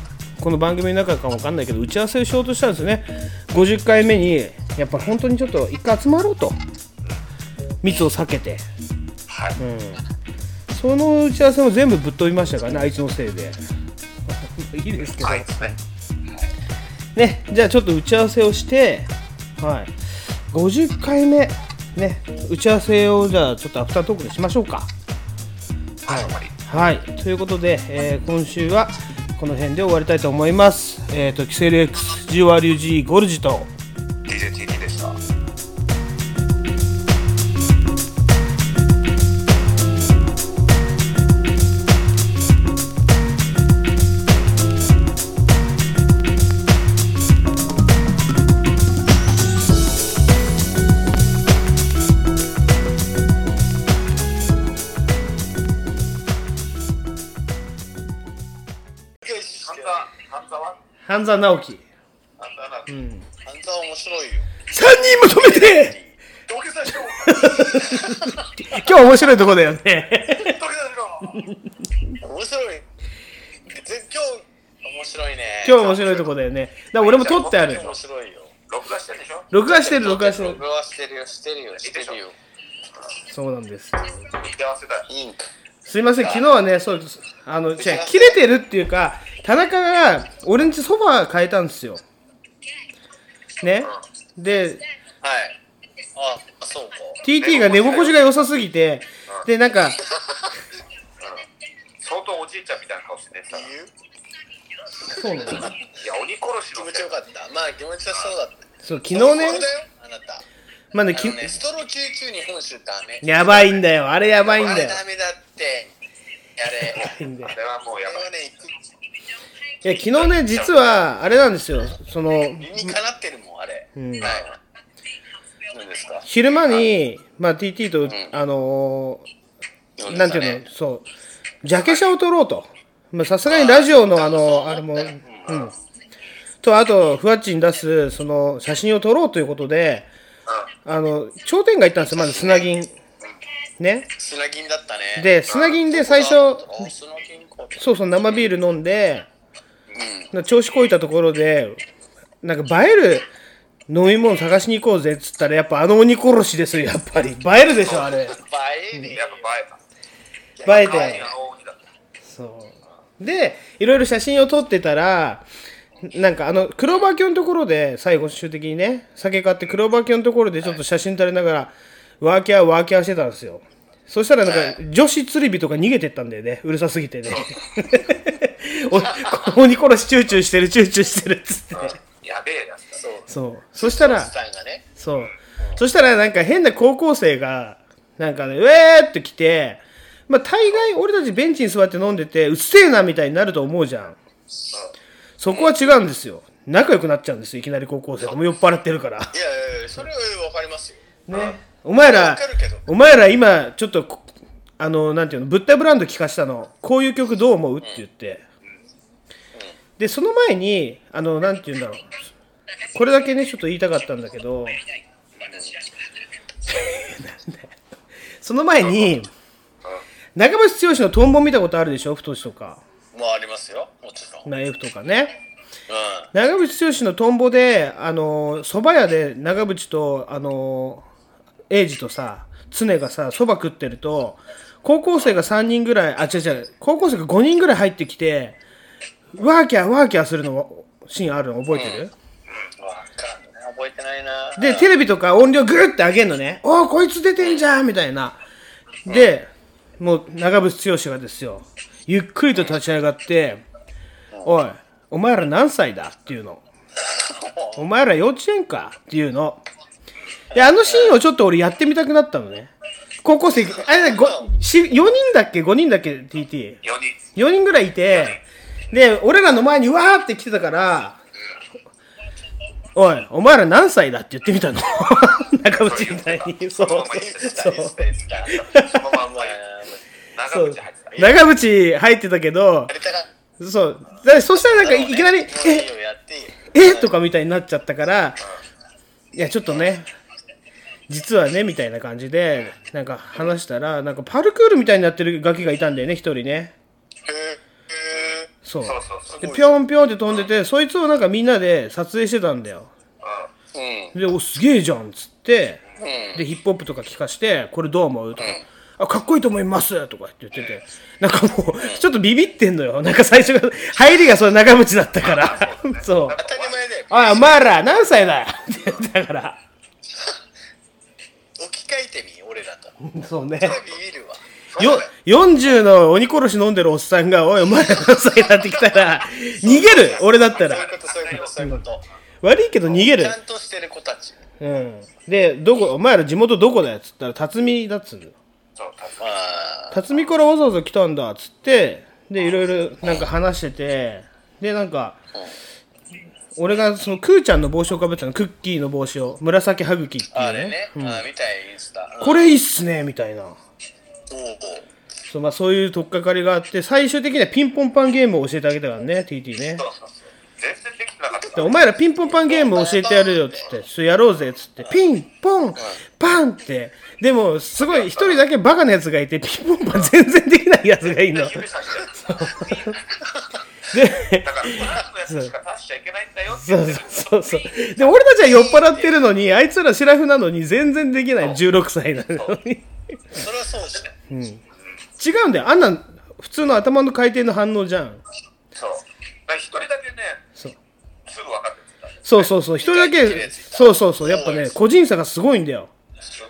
この番組の中かもわかんないけど、打ち合わせをしようとしたんですよね。50回目に、やっぱ本当にちょっと一回集まろうと。密を避けて。はい。うん。その打ち合わせも全部ぶっ飛びましたからね、あいつのせいで。いいですけど。はい。ね、じゃあちょっと打ち合わせをして、はい、50回目、ね、打ち合わせをじゃあちょっとアフタートークでしましょうか。はい、はい、ということで、えー今週はこの辺で終わりたいと思います。えっ、と、キセル X、GWG ゴルジと、DJTT 半沢直樹。半沢なうん。半沢面白いよ。3人まとめて土下座しろ今日面白いとこだよね。土下座しろ面白い。ぜ今日面白いね。今日面白いとこだよね。だ俺も撮ってある。面白いよ。録画してるでしょ？録画してる、録画してる。録画してるよ、してるよ、してるよ。そうなんです。幸せだよ。いいんか。すいません、昨日はね、そうです。あの、違う、切れてるっていうか、田中が俺んちソファー変えたんですよ。ね。で、はい。あ、そうか。TT が寝心地が良さすぎて、で、なんか、相当おじいちゃんみたいな顔して寝てたな。そうなのいや、鬼殺しの。気持ちよかった。まあ、気持ちよさそうだった。そう、昨日ね、あなた。まあね、きあのね、ストロ99日本酒ダメ。やばいんだよ、あれやばいんだよ。あれダメだって。やれ。いんだよあれはもうやばい。いや、昨日ね、実は、あれなんですよ、その、理にかなってるもん、あれ。うんはい。何ですか？昼間に、まあ、TT と、あのーなんていうの、そう、ジャケ写を撮ろうと。まあ、さすがにラジオの、あの、あれも、うん。と、あと、ふわっちに出す、その、写真を撮ろうということで、あの、頂点が行ったんですよ、まず砂銀。ね。砂銀だったね。で、砂銀で最初。そうそう、生ビール飲んで、調子こいたところで、なんか映える飲み物探しに行こうぜっつったら、やっぱあの鬼殺しですよ、やっぱり。映えるでしょ、あれ。映えね。やっぱ映えた。映えて。そう。で、いろいろ写真を撮ってたら、なんかあの、クローバー卿のところで、最後終的にね、酒買ってクローバー卿のところでちょっと写真撮りながら、ワーキャーワーキャーしてたんですよ。そしたらなんか、女子釣り人が逃げてったんだよね。うるさすぎてね。[LAUGHS] お鬼殺しチューチューしてる、チューチューしてるっつって。やべえやつだ。そう。そう。そしたら。そう。そしたらなんか変な高校生が、なんかね、うえーって来て、まあ大概俺たちベンチに座って飲んでて、うっせえなみたいになると思うじゃん。そこは違うんですよ。仲良くなっちゃうんですよ、いきなり高校生ともう酔っ払ってるから。いやいやいや、それはわかりますよ。ね。お前らお前ら今、ちょっとこ、あの、なんていうの、ブッダブランド聞かしたの。こういう曲どう思うって言って。で、その前に、あの、なんていうんだろう。これだけね、ちょっと言いたかったんだけど、[LAUGHS] その前に、長渕剛のトンボ見たことあるでしょ？太しとか。もうありますよ。もちろん。ナイフとかね。う長渕剛のトンボで、あの、蕎麦屋で長渕と、あの、エイジとさ常がさそば食ってると高校生が3人ぐらいあ違う違う高校生が5人ぐらい入ってきてワーキャーワーキャーするのシーンあるの覚えてる、覚えてないなで、テレビとか音量グーって上げんのね。おー、こいつ出てんじゃんみたいな。で、もう、長渕剛がですよ、ゆっくりと立ち上がって、おい、お前ら何歳だっていうの。お前ら幼稚園か？っていうの。で、あのシーンをちょっと俺やってみたくなったのね。高校生、あれ、ごし4人だっけ ?5 人だっけ ?TT。4人4人ぐらいいて、で、俺らの前にわーって来てたから、おい、お前ら何歳だって言ってみたの？[LAUGHS] 中渕みたいに。そう。そう。そう長渕入ってたけど、そう。だそしたらなんかいきなり、え、えとかみたいになっちゃったから、いや、ちょっとね、実はね、みたいな感じで、なんか話したら、なんかパルクールみたいになってるガキがいたんだよね、一人ね。そう。で、ぴょんぴょんって飛んでて、そいつをなんかみんなで撮影してたんだよ。で、お、すげえじゃんっつって、で、ヒップホップとか聞かして、これどう思う？とか、あ、かっこいいと思いますとかって言ってて、なんかもう、ちょっとビビってんのよ。なんか最初が、入りがそれ長渕だったから。[LAUGHS] そう。当たり前だよ。おい、お前ら何歳だ？よって言ってたから。置き換えてみ俺らとそうね。ビビるわよ、40の鬼殺し飲んでるおっさんが、おい、お前ら何歳だ？って来たら、[LAUGHS] 逃げる俺だったら。そういうことそういうこと悪いけど逃げるちゃ。んとしてる子たちうん。で、どこ、お前ら地元どこだよ？っつったら、辰巳だっつうの。辰巳。からわざわざ来たんだっつって、で、いろいろなんか話してて、で、なんか、俺がそのクーちゃんの帽子をかぶってたの、クッキーの帽子を、紫はぐきっていうね。あれね。うん。あ見たいインスタ。これいいっすね、みたいな。おうおう。そうまあ、そういう取っかかりがあって、最終的にはピンポンパンゲームを教えてあげたからね、TT ね。でお前らピンポンパンゲーム教えてやるよっつって、それやろうぜっつって、ピンポンパンって、でもすごい一人だけバカなやつがいて、ピンポンパン全然できないやつがいいの。そう。で、そう。そう。そう。そう。で、俺たちは酔っ払ってるのに、あいつらシラフなのに全然できない16歳なのに。それはそうじゃんうん、違うんだよ。あんなん普通の頭の回転の反応じゃん。そう。だから一人だけね、そうそうそう。一人だけ、そうそうそう。やっぱね、個人差がすごいんだよ。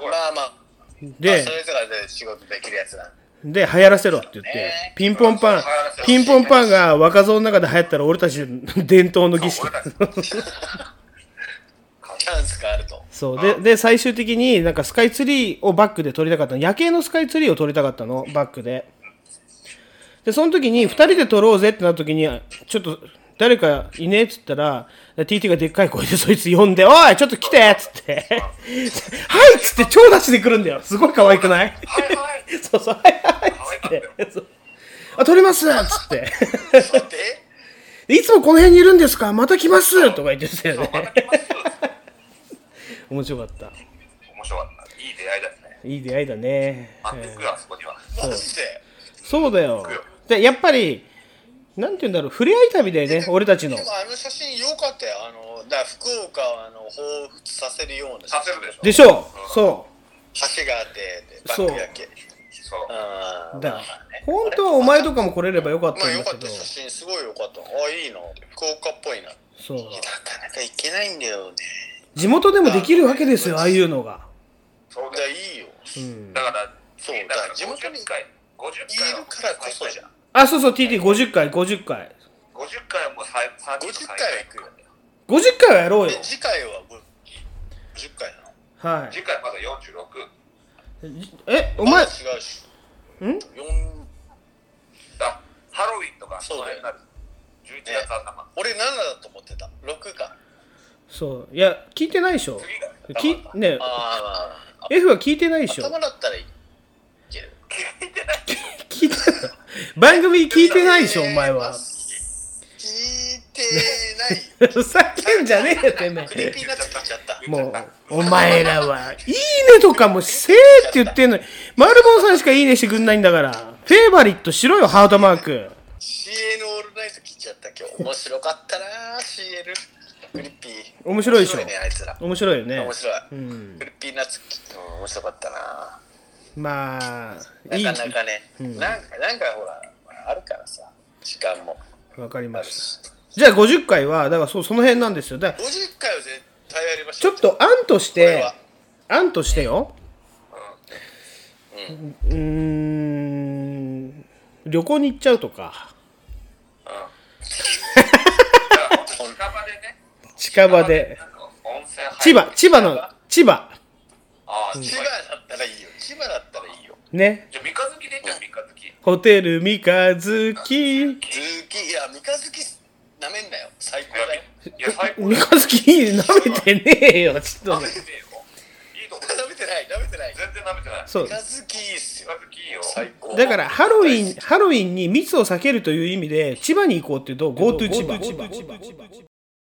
まあまあでまあそれぞれで仕事できるやつだで、流行らせろって言って、ピンポンパン、ピンポンパンが若造の中で流行ったら俺たち伝統の儀式。チャンスがあるとそう。で、で、最終的になんかスカイツリーをバックで撮りたかったの。夜景のスカイツリーを撮りたかったの、バックで。で、その時に二人で撮ろうぜってなった時に、ちょっと誰かいねえっつったら、TT がでっかい声でそいつ呼んで、おいちょっと来てっつって、[LAUGHS] はいっつって超出しで来るんだよ。すごい可愛くない？[LAUGHS] そうそう、はいはいっつって。あ、撮りますっつって。でいつもこの辺にいるんですか？また来ますとか言ってたよね。面白かった。面白かった。いい出会いだね。いい出会いだね。そうだよ。で、やっぱり、なんて言うんだろう、触れ合い旅だよね、俺たちの。で。もあの写真良かったよあのだ福岡をあの彷彿させるようなさせるでしょ。でしょ。うそ橋があってでバそうック焼け。そう。あう。だから、本当はお前とかも来れればよかったんだけど、かった写真すごい良かった。あいいな。福岡っぽいな。そう。なかなか行けないんだよね。地元でもできるわけですよ、ああいうのが。そうだいいよ。うん。だから、そうだから地元にいるからこそじゃんあ、そうそう、TT50 回、50回。50回はもう最最50回は行くよ50回はやろうよで。次回は50回なのはい。次回まだ46。え、お前、違うしん？あ、ハロウィンとか、そうだよなる。11月頭。俺7だと思ってた6かそう。いや、聞いてないでしょ。きねああ F は聞いてないでしょ。頭だったらいい聞いてない。[LAUGHS] 番組聞いてないでしょ、お前は。聞いてない。ふざけんじゃねえよ、てめえ。もう、お前らは、いいねとかもせえって言ってんのに、マルボンさんしかいいねしてくんないんだから、フェイバリットしろよ、ハートマーク。CN オールナイト聞いちゃった。今日面白かったな CN グリッピー面白いでしょ。面ねあいつら。面白いよね。面白い、うん。グリッピーナッツうん面白かったなまあいないかなかね、うん。なんかなんかほらあるからさ時間も。わかりました。じゃあ50回はだからそうその辺なんですよ。だから50回は絶対やりましちょっと案として案としてよ。うーん旅行に行っちゃうとか。近場で千葉千葉の千葉。ああ千葉だったらいいよ千葉だったらいいよ。ね。じゃあ三日月でいいんじゃん三日月。ホテル三日月。ズーキいや三日月なめんなよ。最高だよ。いや最高三日月舐めてねえよちょっと。舐めてない舐めてない。全然舐めてない。そう。三日月いいっすよ。三日月いいよ。最高。だからハロウィンハロウィンに密を避けるという意味で千葉に行こうっていうと GoTo 千葉